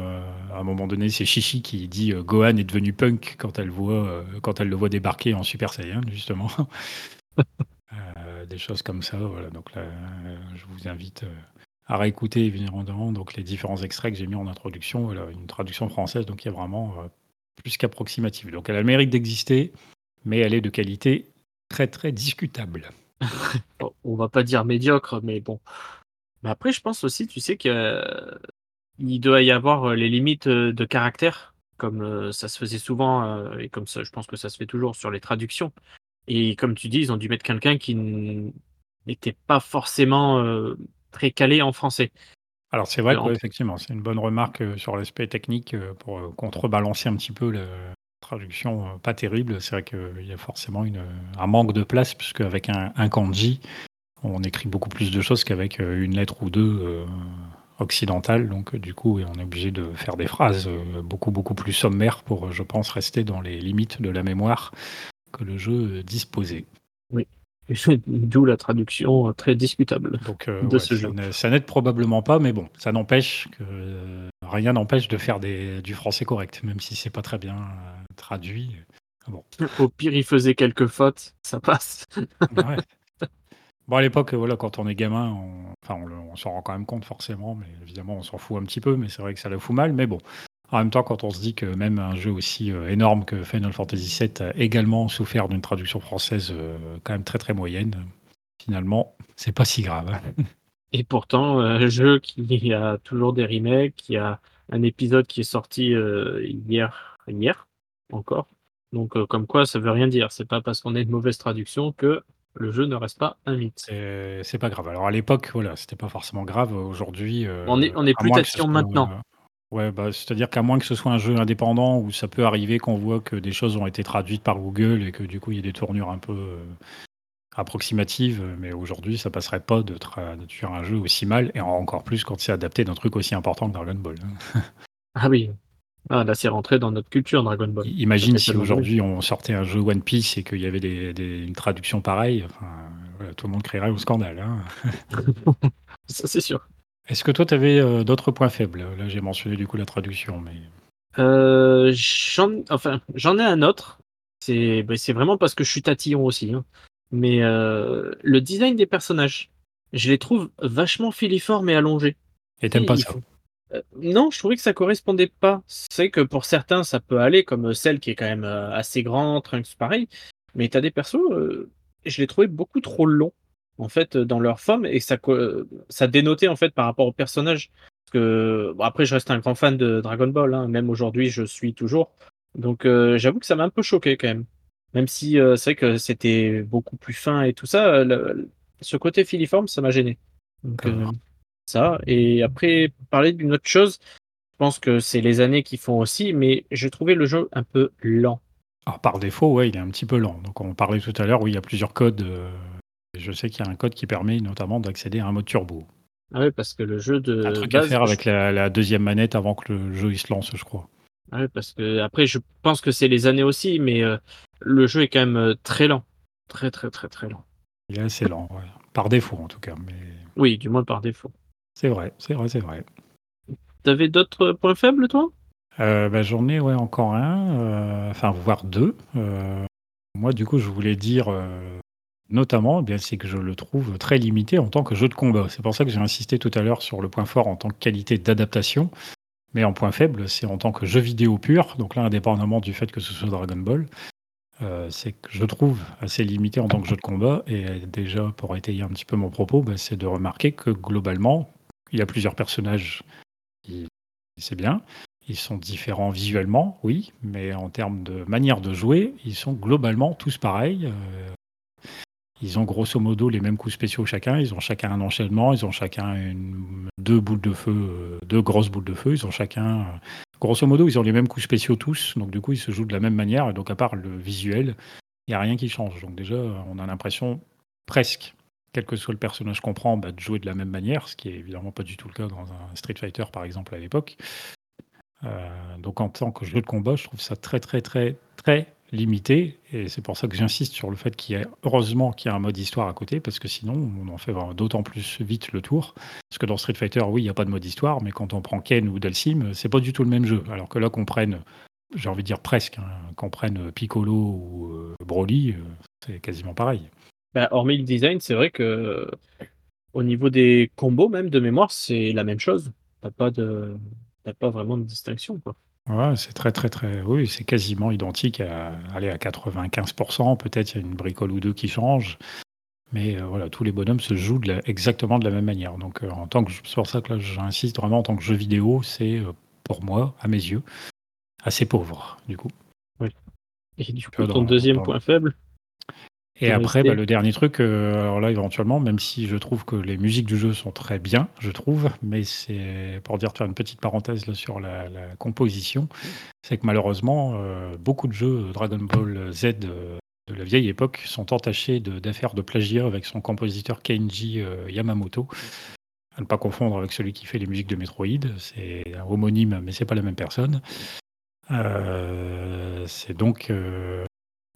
Speaker 1: à un moment donné, c'est Chichi qui dit Gohan est devenu punk quand elle voit, quand elle le voit débarquer en Super Saiyan, justement. Des choses comme ça. Voilà, donc je vous invite à réécouter évidemment donc les différents extraits que j'ai mis en introduction. Voilà, une traduction française, donc il y a vraiment plus qu'approximative. Donc elle a le mérite d'exister, mais elle est de qualité très très discutable.
Speaker 3: On va pas dire médiocre, mais bon. Mais après, je pense aussi, tu sais que euh, il doit y avoir euh, les limites euh, de caractère, comme ça se faisait souvent, et comme ça, je pense que ça se fait toujours sur les traductions. Et comme tu dis, ils ont dû mettre quelqu'un qui n'était pas forcément très calé en français.
Speaker 1: Alors c'est vrai que ouais, effectivement, c'est une bonne remarque sur l'aspect technique pour contrebalancer un petit peu la traduction euh, pas terrible. C'est vrai qu'il y a forcément une, un manque de place puisque avec un, un kanji, on écrit beaucoup plus de choses qu'avec euh, une lettre ou deux euh, occidentales. Donc du coup, on est obligé de faire des phrases euh, beaucoup beaucoup plus sommaires pour, je pense, rester dans les limites de la mémoire que le jeu disposait.
Speaker 3: D'où la traduction très discutable.
Speaker 1: Donc euh,
Speaker 3: de
Speaker 1: ouais,
Speaker 3: ce
Speaker 1: ça
Speaker 3: jeu.
Speaker 1: ça n'aide probablement pas, mais bon, ça n'empêche que euh, rien n'empêche de faire des, du français correct, même si c'est pas très bien euh, traduit.
Speaker 3: Au pire, il faisait quelques fautes, ça passe.
Speaker 1: Ouais. Bon, à l'époque, voilà, quand on est gamin, on, enfin, on, le- on s'en rend quand même compte forcément, mais évidemment, on s'en fout un petit peu, mais c'est vrai que ça la fout mal. Mais bon, en même temps, quand on se dit que même un jeu aussi euh, énorme que Final Fantasy VII a également souffert d'une traduction française euh, quand même très très moyenne, finalement, c'est pas si grave.
Speaker 3: Et pourtant, euh, un jeu qui a toujours des remakes, qui a un épisode qui est sorti hier, hier, encore. Donc, euh, comme quoi, ça veut rien dire. C'est pas parce qu'on a une mauvaise traduction que le jeu ne reste pas un mythe.
Speaker 1: C'est pas grave. Alors à l'époque, voilà, c'était pas forcément grave. Aujourd'hui, euh,
Speaker 3: On est, on est plus
Speaker 1: soit,
Speaker 3: maintenant.
Speaker 1: euh, ouais, bah, c'est-à-dire qu'à moins que ce soit un jeu indépendant où ça peut arriver qu'on voit que des choses ont été traduites par Google et que du coup il y a des tournures un peu approximatives, mais aujourd'hui ça passerait pas de traduire un jeu aussi mal et encore plus quand c'est adapté d'un truc aussi important que Dragon Ball.
Speaker 3: Ah oui. Ah, là, c'est rentré dans notre culture, Dragon Ball.
Speaker 1: Imagine si aujourd'hui on sortait un jeu One Piece et qu'il y avait des, des- une traduction pareille, enfin, voilà, tout le monde crierait au scandale. hein.
Speaker 3: Ça, c'est sûr.
Speaker 1: Est-ce que toi, tu avais d'autres points faibles? Là, j'ai mentionné du coup la traduction, mais
Speaker 3: Euh, j'en, enfin, j'en ai un autre. C'est, ben, c'est vraiment parce que je suis tatillon aussi. hein. Mais euh, le design des personnages, je les trouve vachement filiformes et allongés.
Speaker 1: et t'aimes pas ça?
Speaker 3: Euh, non, je trouvais que ça correspondait pas. C'est que pour certains, ça peut aller, comme celle qui est quand même euh, assez grande, Trunks pareil. Mais t'as des persos, euh, je les trouvais beaucoup trop longs, en fait, euh, dans leur forme, et ça, euh, ça dénotait, en fait, par rapport au personnage. Parce que, bon, après, je reste un grand fan de Dragon Ball, hein, même aujourd'hui, je suis toujours. Donc, euh, j'avoue que ça m'a un peu choqué, quand même. Même si euh, c'est vrai que c'était beaucoup plus fin et tout ça, euh, le- ce côté filiforme, ça m'a gêné. Donc, euh. Ça. Et après, parler d'une autre chose, je pense que c'est les années qui font aussi, mais j'ai trouvé le jeu un peu lent.
Speaker 1: Alors, par défaut, ouais, il est un petit peu lent. Donc, on parlait tout à l'heure, oui, il y a plusieurs codes. euh, je sais qu'il y a un code qui permet notamment d'accéder à un mode turbo.
Speaker 3: Ah ouais, parce que le jeu de
Speaker 1: un truc à faire
Speaker 3: je-
Speaker 1: avec la, la deuxième manette avant que le jeu il se lance, je crois.
Speaker 3: Ah ouais, parce que après, je pense que c'est les années aussi, mais euh, le jeu est quand même euh, très lent. Très, très, très, très lent.
Speaker 1: Il est assez lent, ouais. par défaut en tout cas. Mais
Speaker 3: Oui, du moins par défaut.
Speaker 1: C'est vrai, c'est vrai, c'est vrai.
Speaker 3: T'avais d'autres points faibles, toi?
Speaker 1: Euh, bah, J'en ai ouais, encore un, euh, enfin voire deux. Euh, moi, du coup, je voulais dire notamment, eh bien, c'est que je le trouve très limité en tant que jeu de combat. C'est pour ça que j'ai insisté tout à l'heure sur le point fort en tant que qualité d'adaptation. Mais en point faible, c'est en tant que jeu vidéo pur. Donc là, indépendamment du fait que ce soit Dragon Ball, euh, c'est que je trouve assez limité en tant que jeu de combat. Et déjà, pour étayer un petit peu mon propos, bah, c'est de remarquer que globalement, il y a plusieurs personnages c'est bien. Ils sont différents visuellement, oui, mais en termes de manière de jouer, ils sont globalement tous pareils. Euh, ils ont grosso modo les mêmes coups spéciaux chacun. Ils ont chacun un enchaînement. Ils ont chacun deux boules de feu, euh, deux grosses boules de feu. Ils ont chacun, euh, grosso modo, ils ont les mêmes coups spéciaux tous. Donc du coup, ils se jouent de la même manière. Et donc à part le visuel, il n'y a rien qui change. Donc déjà, on a l'impression presque, quel que soit le personnage qu'on prend, bah, de jouer de la même manière, ce qui est évidemment pas du tout le cas dans un Street Fighter par exemple à l'époque. Euh, donc en tant que jeu de combat, je trouve ça très très très très limité. Et c'est pour ça que j'insiste sur le fait qu'il y a heureusement qu'il y a un mode histoire à côté parce que sinon on en fait d'autant plus vite le tour. Parce que dans Street Fighter oui il n'y a pas de mode histoire mais quand on prend Ken ou Dalsim c'est pas du tout le même jeu. Alors que là qu'on prenne j'ai envie de dire presque hein, qu'on prenne Piccolo ou euh, Broly euh, c'est quasiment pareil
Speaker 3: Bah, hormis le design, c'est vrai que au niveau des combos même de mémoire, c'est la même chose. T'as pas de, t'as pas vraiment de distinction quoi.
Speaker 1: Ouais, c'est très très très. Oui, c'est quasiment identique à aller à 95%. Peut-être il y a une bricole ou deux qui change, mais euh, voilà, tous les bonhommes se jouent de la- exactement de la même manière. Donc, euh, en tant que, c'est pour ça que là, j'insiste vraiment en tant que jeu vidéo, c'est euh, pour moi, à mes yeux, assez pauvre du coup.
Speaker 3: Et du coup, ton deuxième point faible,
Speaker 1: Et après, bah, le dernier truc, euh, alors là, éventuellement, même si je trouve que les musiques du jeu sont très bien, je trouve, mais c'est pour dire, faire une petite parenthèse là, sur la, la composition, c'est que malheureusement, euh, beaucoup de jeux Dragon Ball Z euh, de la vieille époque sont entachés d'affaires de, plagiat avec son compositeur Kenji Yamamoto. À ne pas confondre avec celui qui fait les musiques de Metroid, c'est un homonyme, mais c'est pas la même personne. Euh, c'est donc euh,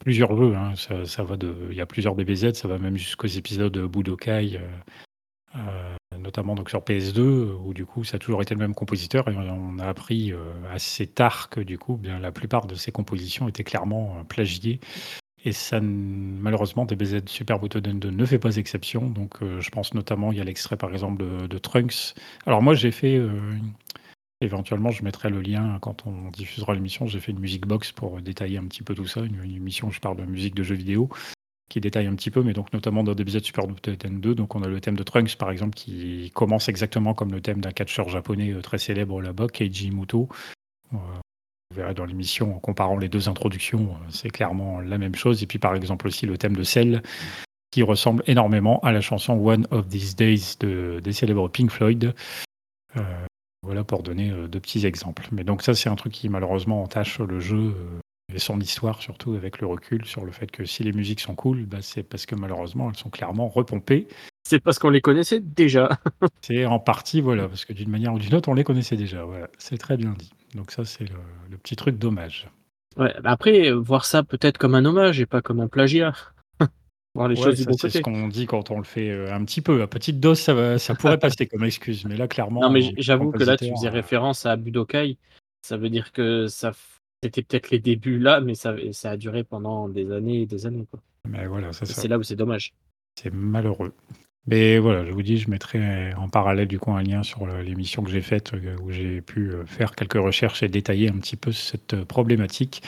Speaker 1: plusieurs jeux. hein. Ça, va de, il y a plusieurs DBZ, ça va même jusqu'aux épisodes Budokai, euh, euh, notamment donc sur PS2, où du coup ça a toujours été le même compositeur et on a appris euh, assez tard que du coup bien la plupart de ces compositions étaient clairement plagiées. Et ça, malheureusement, DBZ Super Butoden 2 ne fait pas exception. Donc, je pense notamment, il y a l'extrait par exemple de, Trunks. Alors, moi, j'ai fait, éventuellement, je mettrai le lien quand on diffusera l'émission. J'ai fait une musique box pour détailler un petit peu tout ça. Une, émission où je parle de musique de jeux vidéo qui détaille un petit peu, mais donc notamment dans DBZ Super Butoden 2. Donc, on a le thème de Trunks par exemple qui commence exactement comme le thème d'un catcheur japonais euh, très célèbre là-bas, Keiji Muto. Euh, vous verrez dans l'émission en comparant les deux introductions, c'est clairement la même chose. Et puis par exemple aussi le thème de Cell qui ressemble énormément à la chanson One of These Days de, des célèbres Pink Floyd. Euh, voilà pour donner deux petits exemples. Mais donc ça c'est un truc qui malheureusement entache le jeu et son histoire surtout avec le recul sur le fait que si les musiques sont cool, bah, c'est parce que malheureusement elles sont clairement repompées.
Speaker 3: C'est parce qu'on les connaissait déjà.
Speaker 1: c'est en partie voilà parce que d'une manière ou d'une autre on les connaissait déjà. Voilà, c'est très bien dit. Donc ça c'est le, petit truc dommage.
Speaker 3: Ouais, bah après voir ça peut-être comme un hommage et pas comme un plagiat.
Speaker 1: Voir les choses c'est ce qu'on dit quand on le fait euh, un petit peu à petite dose ça, ça pourrait passer comme excuse mais là clairement
Speaker 3: non mais j'avoue que là tu faisais référence à Budokai ça veut dire que ça c'était peut-être les débuts là, mais ça, ça a duré pendant des années et des années. Quoi.
Speaker 1: Mais voilà,
Speaker 3: c'est là où c'est dommage.
Speaker 1: C'est malheureux. Mais voilà, je vous dis, je mettrai en parallèle du coup un lien sur l'émission que j'ai faite euh, où j'ai pu euh, faire quelques recherches et détailler un petit peu cette problématique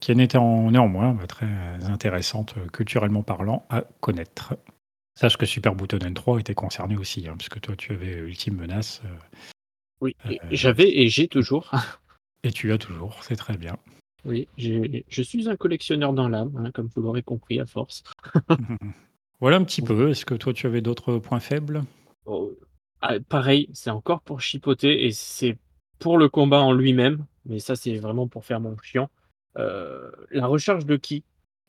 Speaker 1: qui en était néanmoins bah, très intéressante culturellement parlant à connaître. Sache que Super Button N3 était concerné aussi, hein, puisque toi tu avais Ultime Menace.
Speaker 3: oui, j'avais et j'ai toujours.
Speaker 1: Et tu as toujours, c'est très bien.
Speaker 3: Oui, je suis un collectionneur dans l'âme, hein, comme vous l'aurez compris à force.
Speaker 1: voilà un petit peu. Est-ce que toi, tu avais d'autres points faibles?
Speaker 3: Oh, ah, Pareil, c'est encore pour chipoter et c'est pour le combat en lui-même, mais ça, c'est vraiment pour faire mon chiant. Euh, la recharge de ki.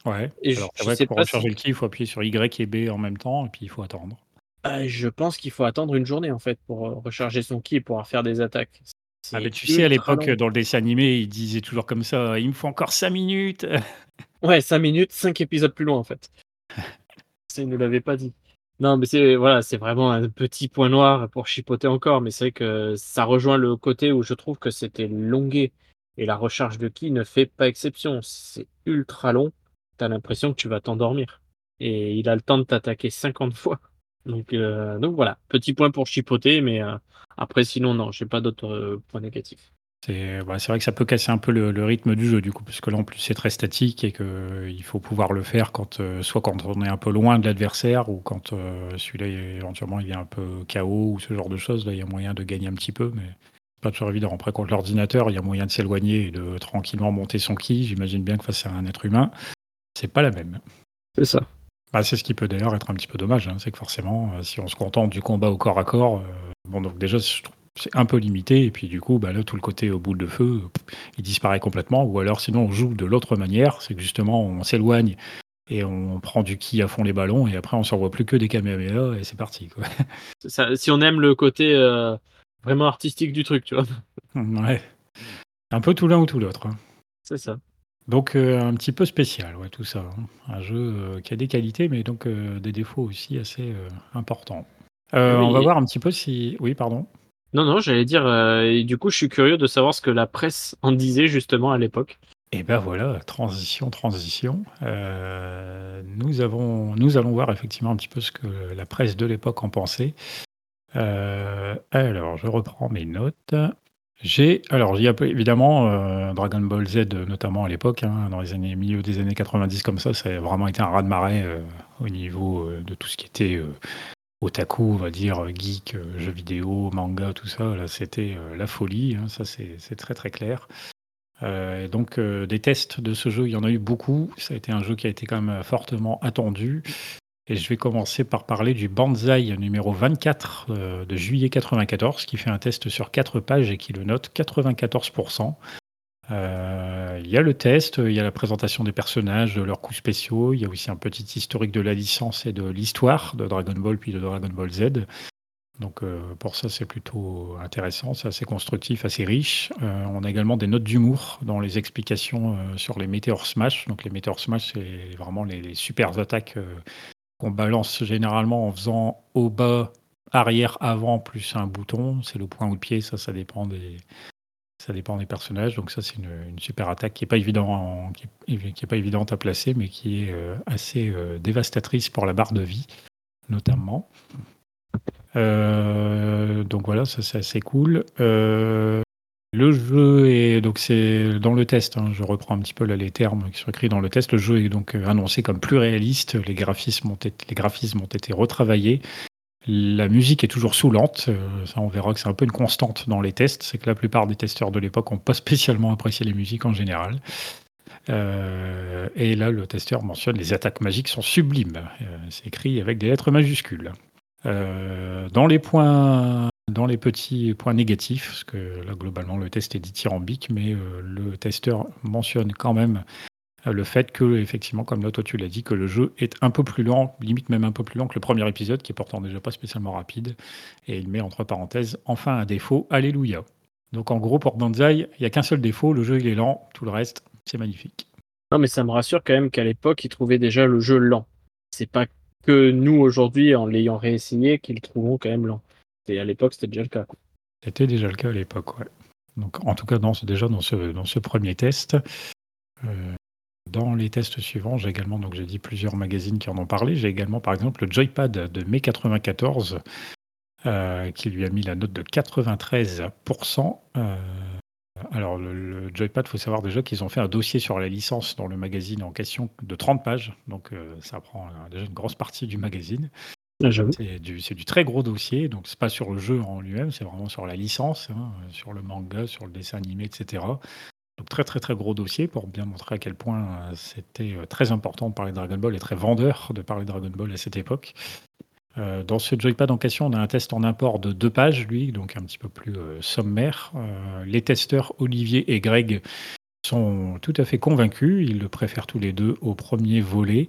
Speaker 1: Ouais, et alors c'est vrai que pour recharger le ki, il faut appuyer sur Y et B en même temps, et puis il faut attendre.
Speaker 3: Euh, je pense qu'il faut attendre une journée en fait pour euh, recharger son ki et pouvoir faire des attaques.
Speaker 1: Ah, tu sais, à l'époque, dans le dessin animé, il disait toujours comme ça il me faut encore 5 minutes.
Speaker 3: ouais, 5 minutes, 5 épisodes plus loin en fait. ça, il ne l'avait pas dit. Non, mais c'est voilà, c'est vraiment un petit point noir pour chipoter encore, mais c'est vrai que ça rejoint le côté où je trouve que c'était longué et la recharge de ki ne fait pas exception. C'est ultra long, t'as l'impression que tu vas t'endormir et il a le temps de t'attaquer 50 fois. Donc, euh, donc voilà, petit point pour chipoter, mais euh, après sinon non, j'ai pas d'autres euh, points négatifs.
Speaker 1: Bah, c'est vrai que ça peut casser un peu le, rythme du jeu du coup, parce que là en plus c'est très statique et qu'il faut pouvoir le faire quand soit quand on est un peu loin de l'adversaire ou quand celui-là éventuellement il vient un peu KO ou ce genre de choses. Là il y a moyen de gagner un petit peu, mais pas toujours évident. Après contre l'ordinateur, il y a moyen de s'éloigner et de tranquillement monter son ki. J'imagine bien que face à un être humain, c'est pas la même.
Speaker 3: C'est ça.
Speaker 1: Bah, c'est ce qui peut d'ailleurs être un petit peu dommage, hein. c'est que forcément, euh, si on se contente du combat au corps à corps, euh, bon donc déjà c'est un peu limité, et puis du coup, bah, là tout le côté au boule de feu, il disparaît complètement, ou alors sinon on joue de l'autre manière, c'est que justement on s'éloigne et on prend du ki à fond les ballons, et après on s'envoie plus que des caméras, et c'est parti. Quoi.
Speaker 3: si on aime le côté euh, vraiment artistique du truc, tu vois.
Speaker 1: Ouais. Un peu tout l'un ou tout l'autre. Hein.
Speaker 3: C'est ça.
Speaker 1: Donc euh, un petit peu spécial, ouais, tout ça. Hein. Un jeu euh, qui a des qualités, mais donc euh, des défauts aussi assez importants. On va voir un petit peu si... Oui, pardon.
Speaker 3: Non, non, j'allais dire, et du coup, je suis curieux de savoir ce que la presse en disait justement à l'époque.
Speaker 1: Et ben voilà, transition, transition. nous, avons, nous allons voir effectivement un petit peu ce que la presse de l'époque en pensait. Alors, je reprends mes notes. J'ai alors il évidemment euh, Dragon Ball Z notamment à l'époque, hein, dans les années milieu des années 90 comme ça, ça a vraiment été un raz-de-marée euh, au niveau euh, de tout ce qui était otaku, on va dire geek, jeux vidéo, manga, tout ça. Là, c'était la folie. Hein, ça, c'est très très clair. donc des tests de ce jeu, il y en a eu beaucoup. Ça a été un jeu qui a été quand même fortement attendu. Et je vais commencer par parler du Banzai numéro 24 euh, de juillet 94, qui fait un test sur 4 pages et qui le note 94%. Euh, il y a le test, il y a la présentation des personnages, de leurs coups spéciaux, il y a aussi un petit historique de la licence et de l'histoire de Dragon Ball puis de Dragon Ball Z. Donc euh, pour ça c'est plutôt intéressant, c'est assez constructif, assez riche. on a également des notes d'humour dans les explications sur les Meteor Smash. Donc les Meteor Smash c'est vraiment les, les super attaques qu'on balance généralement en faisant au bas, arrière, avant, plus un bouton. C'est le point ou le pied, ça, ça dépend des, ça dépend des personnages. Donc ça, c'est une, super attaque qui n'est pas, évident qui est, pas évidente à placer, mais qui est euh, assez euh, dévastatrice pour la barre de vie, notamment. Euh, donc voilà, ça c'est assez cool. Le jeu est donc c'est dans le test. Hein, je reprends un petit peu les termes qui sont écrits dans le test. Le jeu est donc euh, annoncé comme plus réaliste. Les graphismes ont été, retravaillés. La musique est toujours saoulante. Euh, ça, on verra que c'est un peu une constante dans les tests. C'est que la plupart des testeurs de l'époque n'ont pas spécialement apprécié les musiques en général. Euh, et là, le testeur mentionne les attaques magiques sont sublimes. C'est écrit avec des lettres majuscules. dans les points, dans les petits points négatifs, parce que là globalement le test est dithyrambique, mais le testeur mentionne quand même euh, le fait que, effectivement, comme là, toi tu l'as dit, que le jeu est un peu plus lent, limite même un peu plus lent que le premier épisode, qui est pourtant déjà pas spécialement rapide. Et il met entre parenthèses, enfin un défaut, alléluia. Donc en gros, pour Banzai, il n'y a qu'un seul défaut, le jeu il est lent, tout le reste, c'est magnifique.
Speaker 3: Non, mais ça me rassure quand même qu'à l'époque, ils trouvaient déjà le jeu lent. C'est pas que nous, aujourd'hui, en l'ayant réessayé, qu'ils le trouvons quand même lent. À l'époque, c'était déjà le cas.
Speaker 1: C'était déjà le cas à l'époque, ouais. Donc, en tout cas, déjà dans ce, premier test. Euh, dans les tests suivants, j'ai également, donc j'ai dit plusieurs magazines qui en ont parlé, j'ai également par exemple le Joypad de mai 94 euh, qui lui a mis la note de 93%. Euh, alors le, Joypad, il faut savoir déjà qu'ils ont fait un dossier sur la licence dans le magazine en question de 30 pages, donc ça prend déjà une grosse partie du magazine.
Speaker 3: Ah,
Speaker 1: c'est du, très gros dossier, donc c'est pas sur le jeu en lui-même, c'est vraiment sur la licence, hein, sur le manga, sur le dessin animé, etc. Donc très très très gros dossier pour bien montrer à quel point euh, c'était euh, très important de parler de Dragon Ball et très vendeur de parler de Dragon Ball à cette époque. Euh, dans ce joypad en question, on a un test en import de deux pages, lui, donc un petit peu plus sommaire. les testeurs Olivier et Greg sont tout à fait convaincus. Ils le préfèrent tous les deux au premier volet.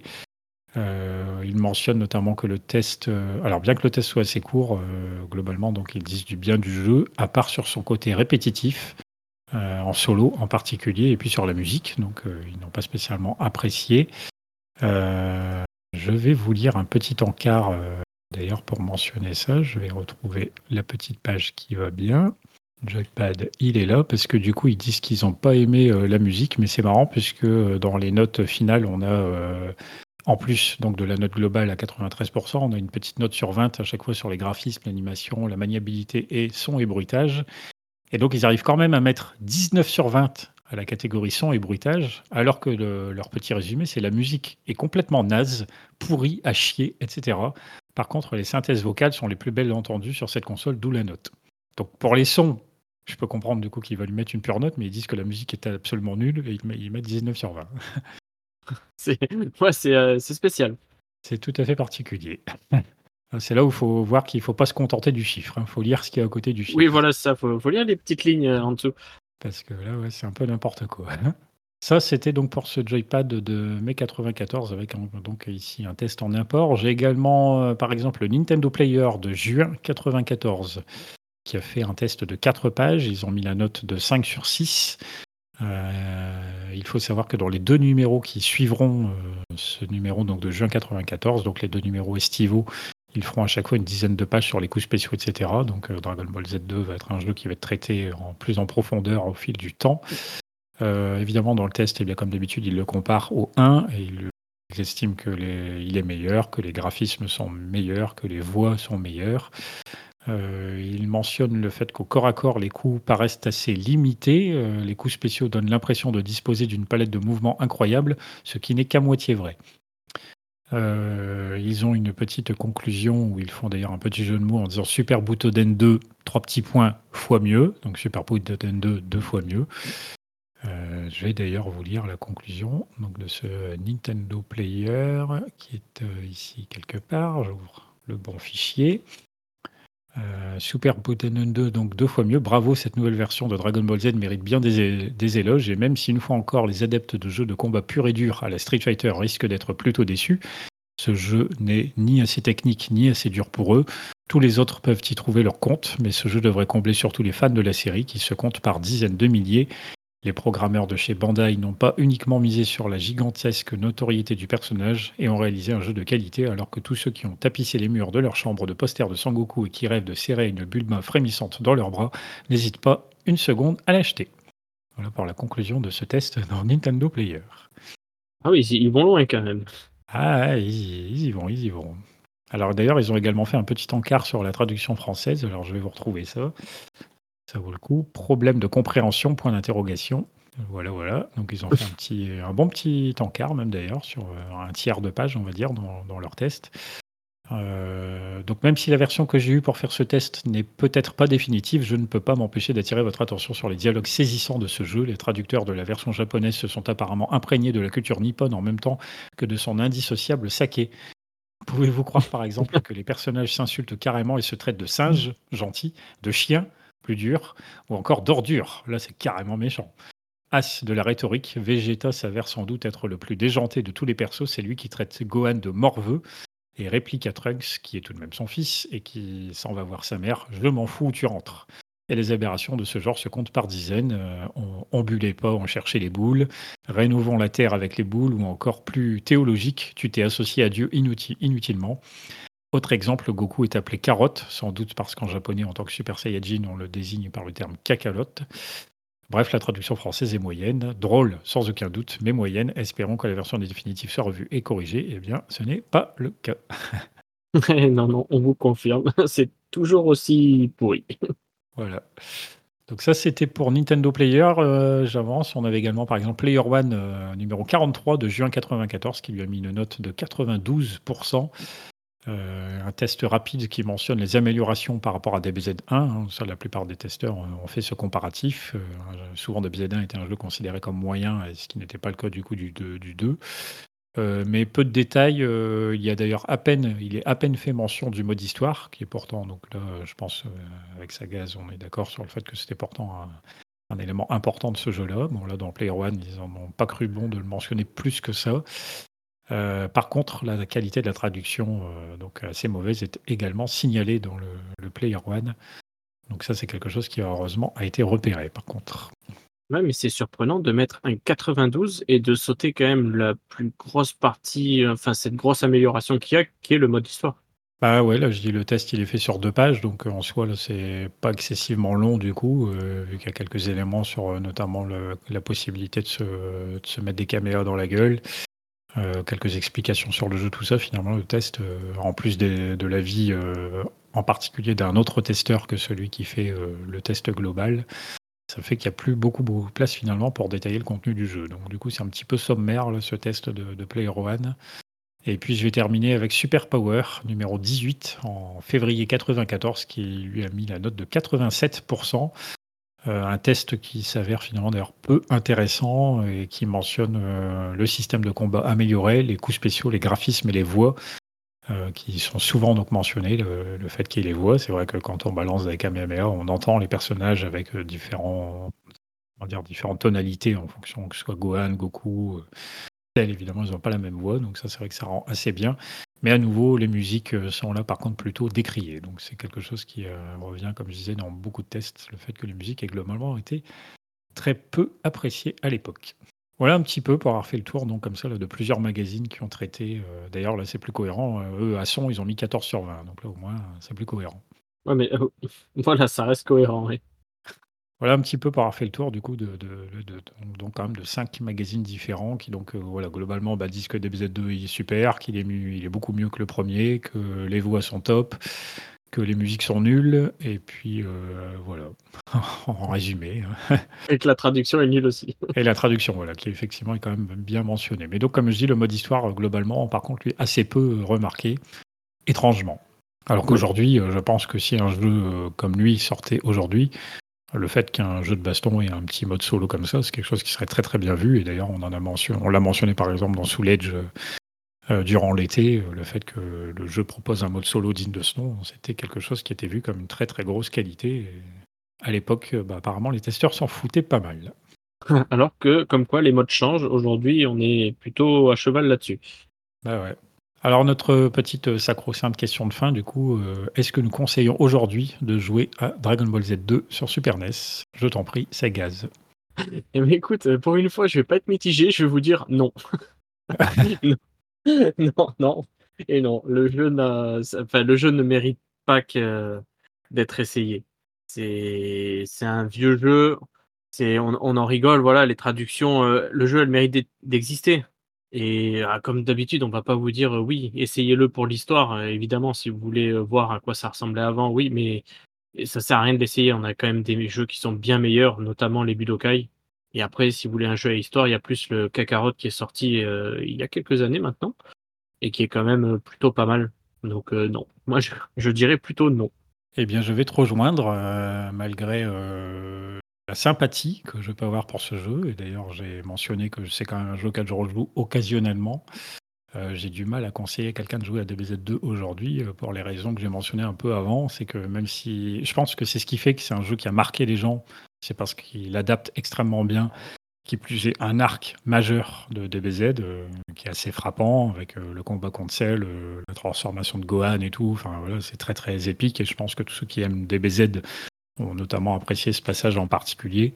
Speaker 1: Ils mentionnent notamment que le test, alors bien que le test soit assez court, globalement, donc ils disent du bien du jeu, à part sur son côté répétitif. Euh, en solo en particulier, et puis sur la musique, donc euh, ils n'ont pas spécialement apprécié. Euh, je vais vous lire un petit encart, d'ailleurs pour mentionner ça, je vais retrouver la petite page qui va bien. Joypad, il est là parce que du coup ils disent qu'ils n'ont pas aimé la musique, mais c'est marrant puisque dans les notes finales on a en plus donc de la note globale à 93%, on a une petite note sur 20 à chaque fois sur les graphismes, l'animation, la maniabilité et son et bruitage. Et donc, ils arrivent quand même à mettre 19 sur 20 à la catégorie son et bruitage, alors que leur petit résumé, c'est la musique est complètement naze, pourrie, à chier, etc. Par contre, les synthèses vocales sont les plus belles entendues sur cette console, d'où la note. Donc, pour les sons, je peux comprendre du coup qu'ils veulent mettre une pure note, mais ils disent que la musique est absolument nulle et ils mettent 19 sur 20.
Speaker 3: c'est ouais, euh, c'est spécial.
Speaker 1: C'est tout à fait particulier. C'est là où il faut voir qu'il ne faut pas se contenter du chiffre. Il hein. faut lire ce qu'il y a à côté du chiffre.
Speaker 3: Oui, voilà, ça. Il faut, lire les petites lignes euh, en dessous.
Speaker 1: Parce que là, ouais, c'est un peu n'importe quoi. Ça, c'était donc pour ce joypad de mai 94 avec donc ici un test en import. J'ai également, euh, par exemple, le Nintendo Player de juin 94 qui a fait un test de 4 pages. Ils ont mis la note de 5 sur 6. Euh, il faut savoir que dans les deux numéros qui suivront ce numéro donc de juin 94, donc les deux numéros estivaux, ils feront à chaque fois une dizaine de pages sur les coups spéciaux, etc. Donc euh, Dragon Ball Z2 va être un jeu qui va être traité en plus en profondeur au fil du temps. Euh, évidemment, dans le test, eh bien, comme d'habitude, il le compare au 1 et il, estime qu'il est meilleur, que les graphismes sont meilleurs, que les voix sont meilleures. Euh, il mentionne le fait qu'au corps à corps, les coups paraissent assez limités. les coups spéciaux donnent l'impression de disposer d'une palette de mouvements incroyable, ce qui n'est qu'à moitié vrai. Euh, ils ont une petite conclusion où ils font d'ailleurs un petit jeu de mots en disant Super Butoden 2, trois petits points, fois mieux. Donc Super Butoden 2, deux fois mieux. Euh, je vais d'ailleurs vous lire la conclusion de ce Nintendo Player qui est euh, ici quelque part. J'ouvre le bon fichier. Super Butoden 2, donc deux fois mieux. Bravo, cette nouvelle version de Dragon Ball Z mérite bien des, des, éloges. Et même si une fois encore les adeptes de jeux de combat pur et dur à la Street Fighter risquent d'être plutôt déçus, ce jeu n'est ni assez technique ni assez dur pour eux. Tous les autres peuvent y trouver leur compte, mais ce jeu devrait combler surtout les fans de la série qui se comptent par dizaines de milliers. Les programmeurs de chez Bandai n'ont pas uniquement misé sur la gigantesque notoriété du personnage et ont réalisé un jeu de qualité alors que tous ceux qui ont tapissé les murs de leur chambre de posters de Sangoku et qui rêvent de serrer une Bulma frémissante dans leurs bras n'hésitent pas une seconde à l'acheter. Voilà pour la conclusion de ce test dans Nintendo Player.
Speaker 3: Ah oui, ils vont loin quand même.
Speaker 1: Ah, ils, y vont, ils y vont. Alors d'ailleurs, ils ont également fait un petit encart sur la traduction française. Alors je vais vous retrouver ça. Ça vaut le coup. Problème de compréhension, point d'interrogation. Voilà, voilà. Donc ils ont fait un, petit, un bon petit encart même d'ailleurs, sur euh, un tiers de page, on va dire, dans, leur test. Euh, Euh, donc même si la version que j'ai eue pour faire ce test n'est peut-être pas définitive, je ne peux pas m'empêcher d'attirer votre attention sur les dialogues saisissants de ce jeu. Les traducteurs de la version japonaise se sont apparemment imprégnés de la culture nippone en même temps que de son indissociable saké. Pouvez-vous croire par exemple que les personnages s'insultent carrément et se traitent de singes, gentils, de chiens, plus durs, ou encore d'ordures Là c'est carrément méchant. As de la rhétorique, Vegeta s'avère sans doute être le plus déjanté de tous les persos, c'est lui qui traite Gohan de morveux et réplique à Trunks, qui est tout de même son fils, et qui s'en va voir sa mère, je m'en fous tu rentres. Et les aberrations de ce genre se comptent par dizaines. Euh, on, on pas, on cherchait les boules. Rénovons la terre avec les boules, ou encore plus théologique, tu t'es associé à Dieu inutilement. Autre exemple, Goku est appelé carotte, sans doute parce qu'en japonais, en tant que Super Saiyajin, on le désigne par le terme cacalote. Bref, la traduction française est moyenne, drôle sans aucun doute, mais moyenne. Espérons que la version définitive soit revue et corrigée. Eh bien, ce n'est pas le cas.
Speaker 3: non, non, on vous confirme, c'est toujours aussi pourri.
Speaker 1: voilà. Donc ça, c'était pour Nintendo Player. Euh, j'avance. On avait également, par exemple, Player One euh, numéro 43 de juin 94 qui lui a mis une note de 92%. Euh, un test rapide qui mentionne les améliorations par rapport à DBZ1. Hein. Ça, la plupart des testeurs ont fait ce comparatif. Euh, souvent, DBZ1 était un jeu considéré comme moyen, ce qui n'était pas le cas du coup du 2. Du 2. Euh, mais peu de détails. il y a d'ailleurs à peine, il est à peine fait mention du mode histoire, qui est pourtant, donc là, je pense, avec sa gaz, on est d'accord sur le fait que c'était pourtant un, un, élément important de ce jeu-là. Bon, là, dans Player One, ils n'en ont pas cru bon de le mentionner plus que ça. Euh, par contre, la qualité de la traduction, euh, donc assez mauvaise, est également signalée dans le, Player One. Donc ça, c'est quelque chose qui heureusement a été repéré. Par contre.
Speaker 3: Ouais, mais c'est surprenant de mettre un 92 et de sauter quand même la plus grosse partie, enfin cette grosse amélioration qu'il y a, qui est le mode histoire.
Speaker 1: Bah ouais, là je dis le test il est fait sur deux pages, donc en soi là c'est pas excessivement long du coup, euh, vu qu'il y a quelques éléments sur notamment la possibilité de se, de se, mettre des caméras dans la gueule, euh, quelques explications sur le jeu, tout ça. Finalement, le test, euh, en plus de l'avis euh, en particulier d'un autre testeur que celui qui fait le test global, ça fait qu'il n'y a plus beaucoup, de place finalement pour détailler le contenu du jeu. Donc du coup, c'est un petit peu sommaire ce test de, de Player One. Et puis je vais terminer avec Super Power, numéro 18, en février 94, qui lui a mis la note de 87%. Euh, un test qui s'avère finalement d'ailleurs peu intéressant et qui mentionne euh, le système de combat amélioré, les coups spéciaux, les graphismes et les voix euh, qui sont souvent donc mentionnés. Le, fait qu'il y ait les voix, c'est vrai que quand on balance avec Kamehameha, on entend les personnages avec différents, dire, différentes tonalités en fonction que ce soit Gohan, Goku, Évidemment, ils n'ont pas la même voix, donc ça c'est vrai que ça rend assez bien. Mais à nouveau, les musiques euh, sont là par contre plutôt décriées. Donc c'est quelque chose qui euh, revient, comme je disais, dans beaucoup de tests, le fait que les musiques aient globalement été très peu appréciées à l'époque. Voilà un petit peu pour avoir fait le tour donc comme ça de plusieurs magazines qui ont traité. Euh, d'ailleurs là c'est plus cohérent. eux à son ils ont mis 14 sur 20. Donc là au moins c'est plus cohérent.
Speaker 3: Ouais mais voilà ça reste cohérent. Oui.
Speaker 1: Voilà un petit peu pour avoir fait le tour du coup de, donc quand même de cinq magazines différents qui donc euh, voilà globalement bah, disent que DBZ2 il est super, qu'il est, il est beaucoup mieux que le premier, que les voix sont top, que les musiques sont nulles et puis euh, voilà en résumé.
Speaker 3: Hein. et que la traduction est nulle aussi.
Speaker 1: et la traduction voilà qui effectivement est quand même bien mentionnée. Mais donc comme je dis le mode histoire globalement par contre lui assez peu remarqué étrangement. Alors qu'aujourd'hui, euh, je pense que si un jeu comme lui sortait aujourd'hui, le fait qu'un jeu de baston ait un petit mode solo comme ça, c'est quelque chose qui serait très très bien vu. Et d'ailleurs, on en a mentionné, on l'a mentionné par exemple dans Soul Edge euh, euh, durant l'été, euh, le fait que le jeu propose un mode solo digne de ce nom, c'était quelque chose qui était vu comme une très très grosse qualité. à l'époque, bah, apparemment, les testeurs s'en foutaient pas mal.
Speaker 3: Alors que, comme quoi, les modes changent. Aujourd'hui, on est plutôt à cheval là-dessus.
Speaker 1: Bah ouais. Alors notre petite euh, sacro-sainte question de fin, du coup, euh, est-ce que nous conseillons aujourd'hui de jouer à Dragon Ball Z 2 sur Super NES Je t'en prie, c'est gaz.
Speaker 3: Eh bien, écoute, pour une fois, je vais pas être mitigé, je vais vous dire non. non. non, et non. Le jeu, enfin, le jeu ne mérite pas d'être essayé. C'est un vieux jeu. On, on, en rigole, voilà, les traductions. Euh, le jeu, elle mérite d'exister. Et ah, comme d'habitude, on va pas vous dire, oui, essayez-le pour l'histoire. évidemment, si vous voulez, voir à quoi ça ressemblait avant, oui, mais ça sert à rien de l'essayer. On a quand même des jeux qui sont bien meilleurs, notamment les Budokai. Et après, si vous voulez un jeu à histoire, il y a plus le Kakarot qui est sorti, il y a quelques années maintenant et qui est quand même, plutôt pas mal. Donc non, moi je, je, dirais plutôt non.
Speaker 1: Eh bien, je vais te rejoindre malgré la sympathie que je peux avoir pour ce jeu. Et d'ailleurs, j'ai mentionné que c'est quand même un jeu auquel je rejoue occasionnellement. Euh, j'ai du mal à conseiller quelqu'un de jouer à DBZ2 aujourd'hui euh, pour les raisons que j'ai mentionnées un peu avant. C'est que même si je pense que c'est ce qui fait que c'est un jeu qui a marqué les gens, c'est parce qu'il adapte extrêmement bien, qui plus est un arc majeur de DBZ euh, qui est assez frappant avec le combat contre Cell, la transformation de Gohan et tout. Enfin voilà, c'est très très épique et je pense que tous ceux qui aiment DBZ notamment apprécié ce passage en particulier.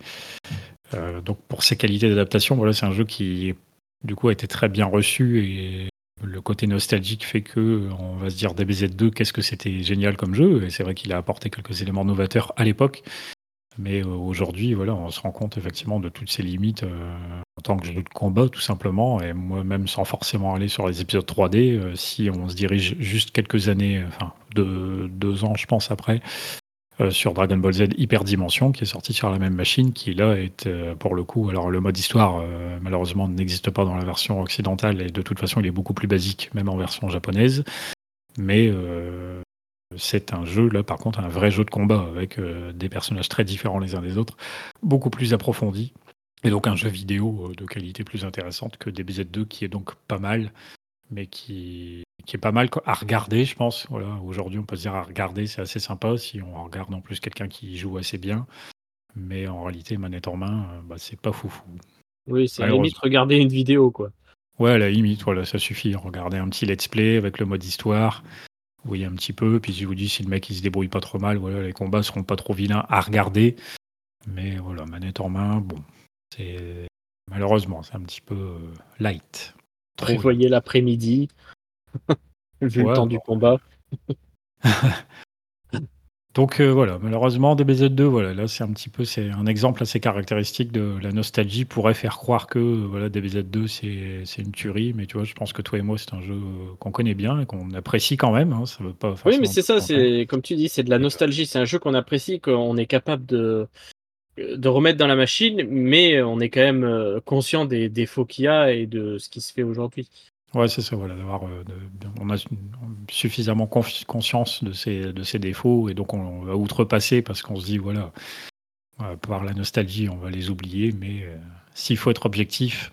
Speaker 1: Euh, donc pour ses qualités d'adaptation, voilà, c'est un jeu qui du coup a été très bien reçu et le côté nostalgique fait que on va se dire DBZ2 qu'est-ce que c'était génial comme jeu. Et c'est vrai qu'il a apporté quelques éléments novateurs à l'époque. Mais euh, aujourd'hui voilà on se rend compte effectivement de toutes ses limites euh, en tant que jeu de combat tout simplement. Et moi-même sans forcément aller sur les épisodes 3D si on se dirige juste quelques années enfin de, deux ans je pense après euh, sur Dragon Ball Z Hyperdimension, qui est sorti sur la même machine, qui là est euh, pour le coup, alors le mode histoire euh, malheureusement n'existe pas dans la version occidentale et de toute façon il est beaucoup plus basique, même en version japonaise. Mais c'est un jeu, là par contre, un vrai jeu de combat avec des personnages très différents les uns des autres, beaucoup plus approfondi. Et donc un jeu vidéo de qualité plus intéressante que DBZ2 qui est donc pas mal, mais qui, qui est pas mal à regarder, je pense. Voilà, aujourd'hui, on peut se dire à regarder, c'est assez sympa si on regarde en plus quelqu'un qui joue assez bien. Mais en réalité, manette en main, euh, bah, c'est pas foufou.
Speaker 3: Oui, c'est à la limite regarder une vidéo, quoi.
Speaker 1: Ouais, à la limite, voilà, ça suffit. Regarder un petit let's play avec le mode histoire. Oui, un petit peu. Puis je vous dis, si le mec il se débrouille pas trop mal, voilà, les combats seront pas trop vilains à regarder. Mais voilà, manette en main, bon, c'est malheureusement, c'est un petit peu euh, light.
Speaker 3: Prévoyez l'après-midi, vu le temps du combat.
Speaker 1: Donc euh, voilà, malheureusement DBZ2, voilà, là c'est un petit peu, c'est un exemple assez caractéristique de la nostalgie pourrait faire croire que voilà DBZ2 c'est une tuerie, mais tu vois, je pense que toi et moi c'est un jeu qu'on connaît bien et qu'on apprécie quand même. Hein, ça veut pas.
Speaker 3: Oui, mais c'est ça, c'est comme tu dis, c'est de la nostalgie, c'est un jeu qu'on apprécie, qu'on est capable de de remettre dans la machine, mais on est quand même euh, conscient des défauts qu'il y a et de ce qui se fait aujourd'hui.
Speaker 1: Ouais, c'est ça, voilà, d'avoir, euh, on a suffisamment conscience de ces défauts et donc on, va outrepasser parce qu'on se dit, voilà, par la nostalgie, on va les oublier, mais euh, s'il faut être objectif,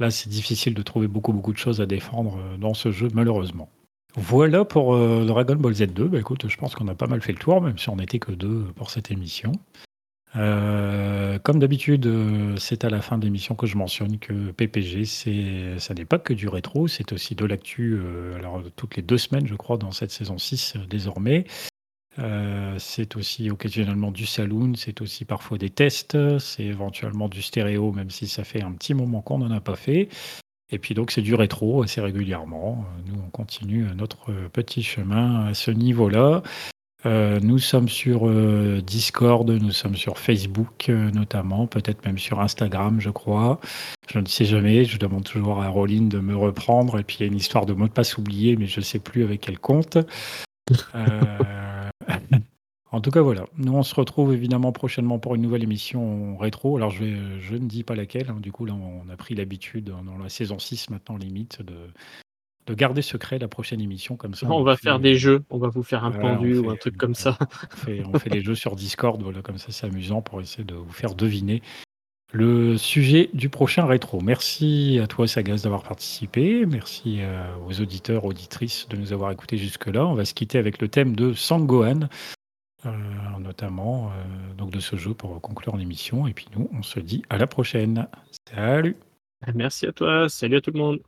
Speaker 1: là, c'est difficile de trouver beaucoup, beaucoup de choses à défendre dans ce jeu, malheureusement. Voilà pour Dragon Ball Z2. Bah, écoute, je pense qu'on a pas mal fait le tour, même si on n'était que deux pour cette émission. Euh, comme d'habitude, euh, c'est à la fin de l'émission que je mentionne que PPG, ça n'est pas que du rétro, c'est aussi de l'actu, euh, alors toutes les deux semaines, je crois, dans cette saison 6 désormais. c'est aussi occasionnellement du saloon, c'est aussi parfois des tests, c'est éventuellement du stéréo, même si ça fait un petit moment qu'on n'en a pas fait. Et puis donc c'est du rétro assez régulièrement. Nous, on continue notre petit chemin à ce niveau-là. Euh, nous sommes sur euh, Discord, nous sommes sur Facebook euh, notamment, peut-être même sur Instagram, je crois. Je ne sais jamais, je demande toujours à Roline de me reprendre. Et puis il y a une histoire de mot de passe oublié, mais je ne sais plus avec quel compte. en tout cas, voilà. Nous, on se retrouve évidemment prochainement pour une nouvelle émission rétro. Alors, je, je ne dis pas laquelle. Hein. Du coup, là, on a pris l'habitude, dans la saison 6 maintenant, limite, de, de garder secret la prochaine émission comme ça.
Speaker 3: On, va faire des jeux, on va vous faire un pendu ou un truc comme ça.
Speaker 1: On fait, des jeux sur Discord, voilà, comme ça c'est amusant pour essayer de vous faire deviner le sujet du prochain rétro. Merci à toi Sagaz d'avoir participé, merci euh, aux auditeurs, auditrices de nous avoir écoutés jusque-là. On va se quitter avec le thème de Sangohan, euh, notamment euh, donc de ce jeu pour conclure l'émission. Et puis nous, on se dit à la prochaine. Salut
Speaker 3: Merci à toi, salut à tout le monde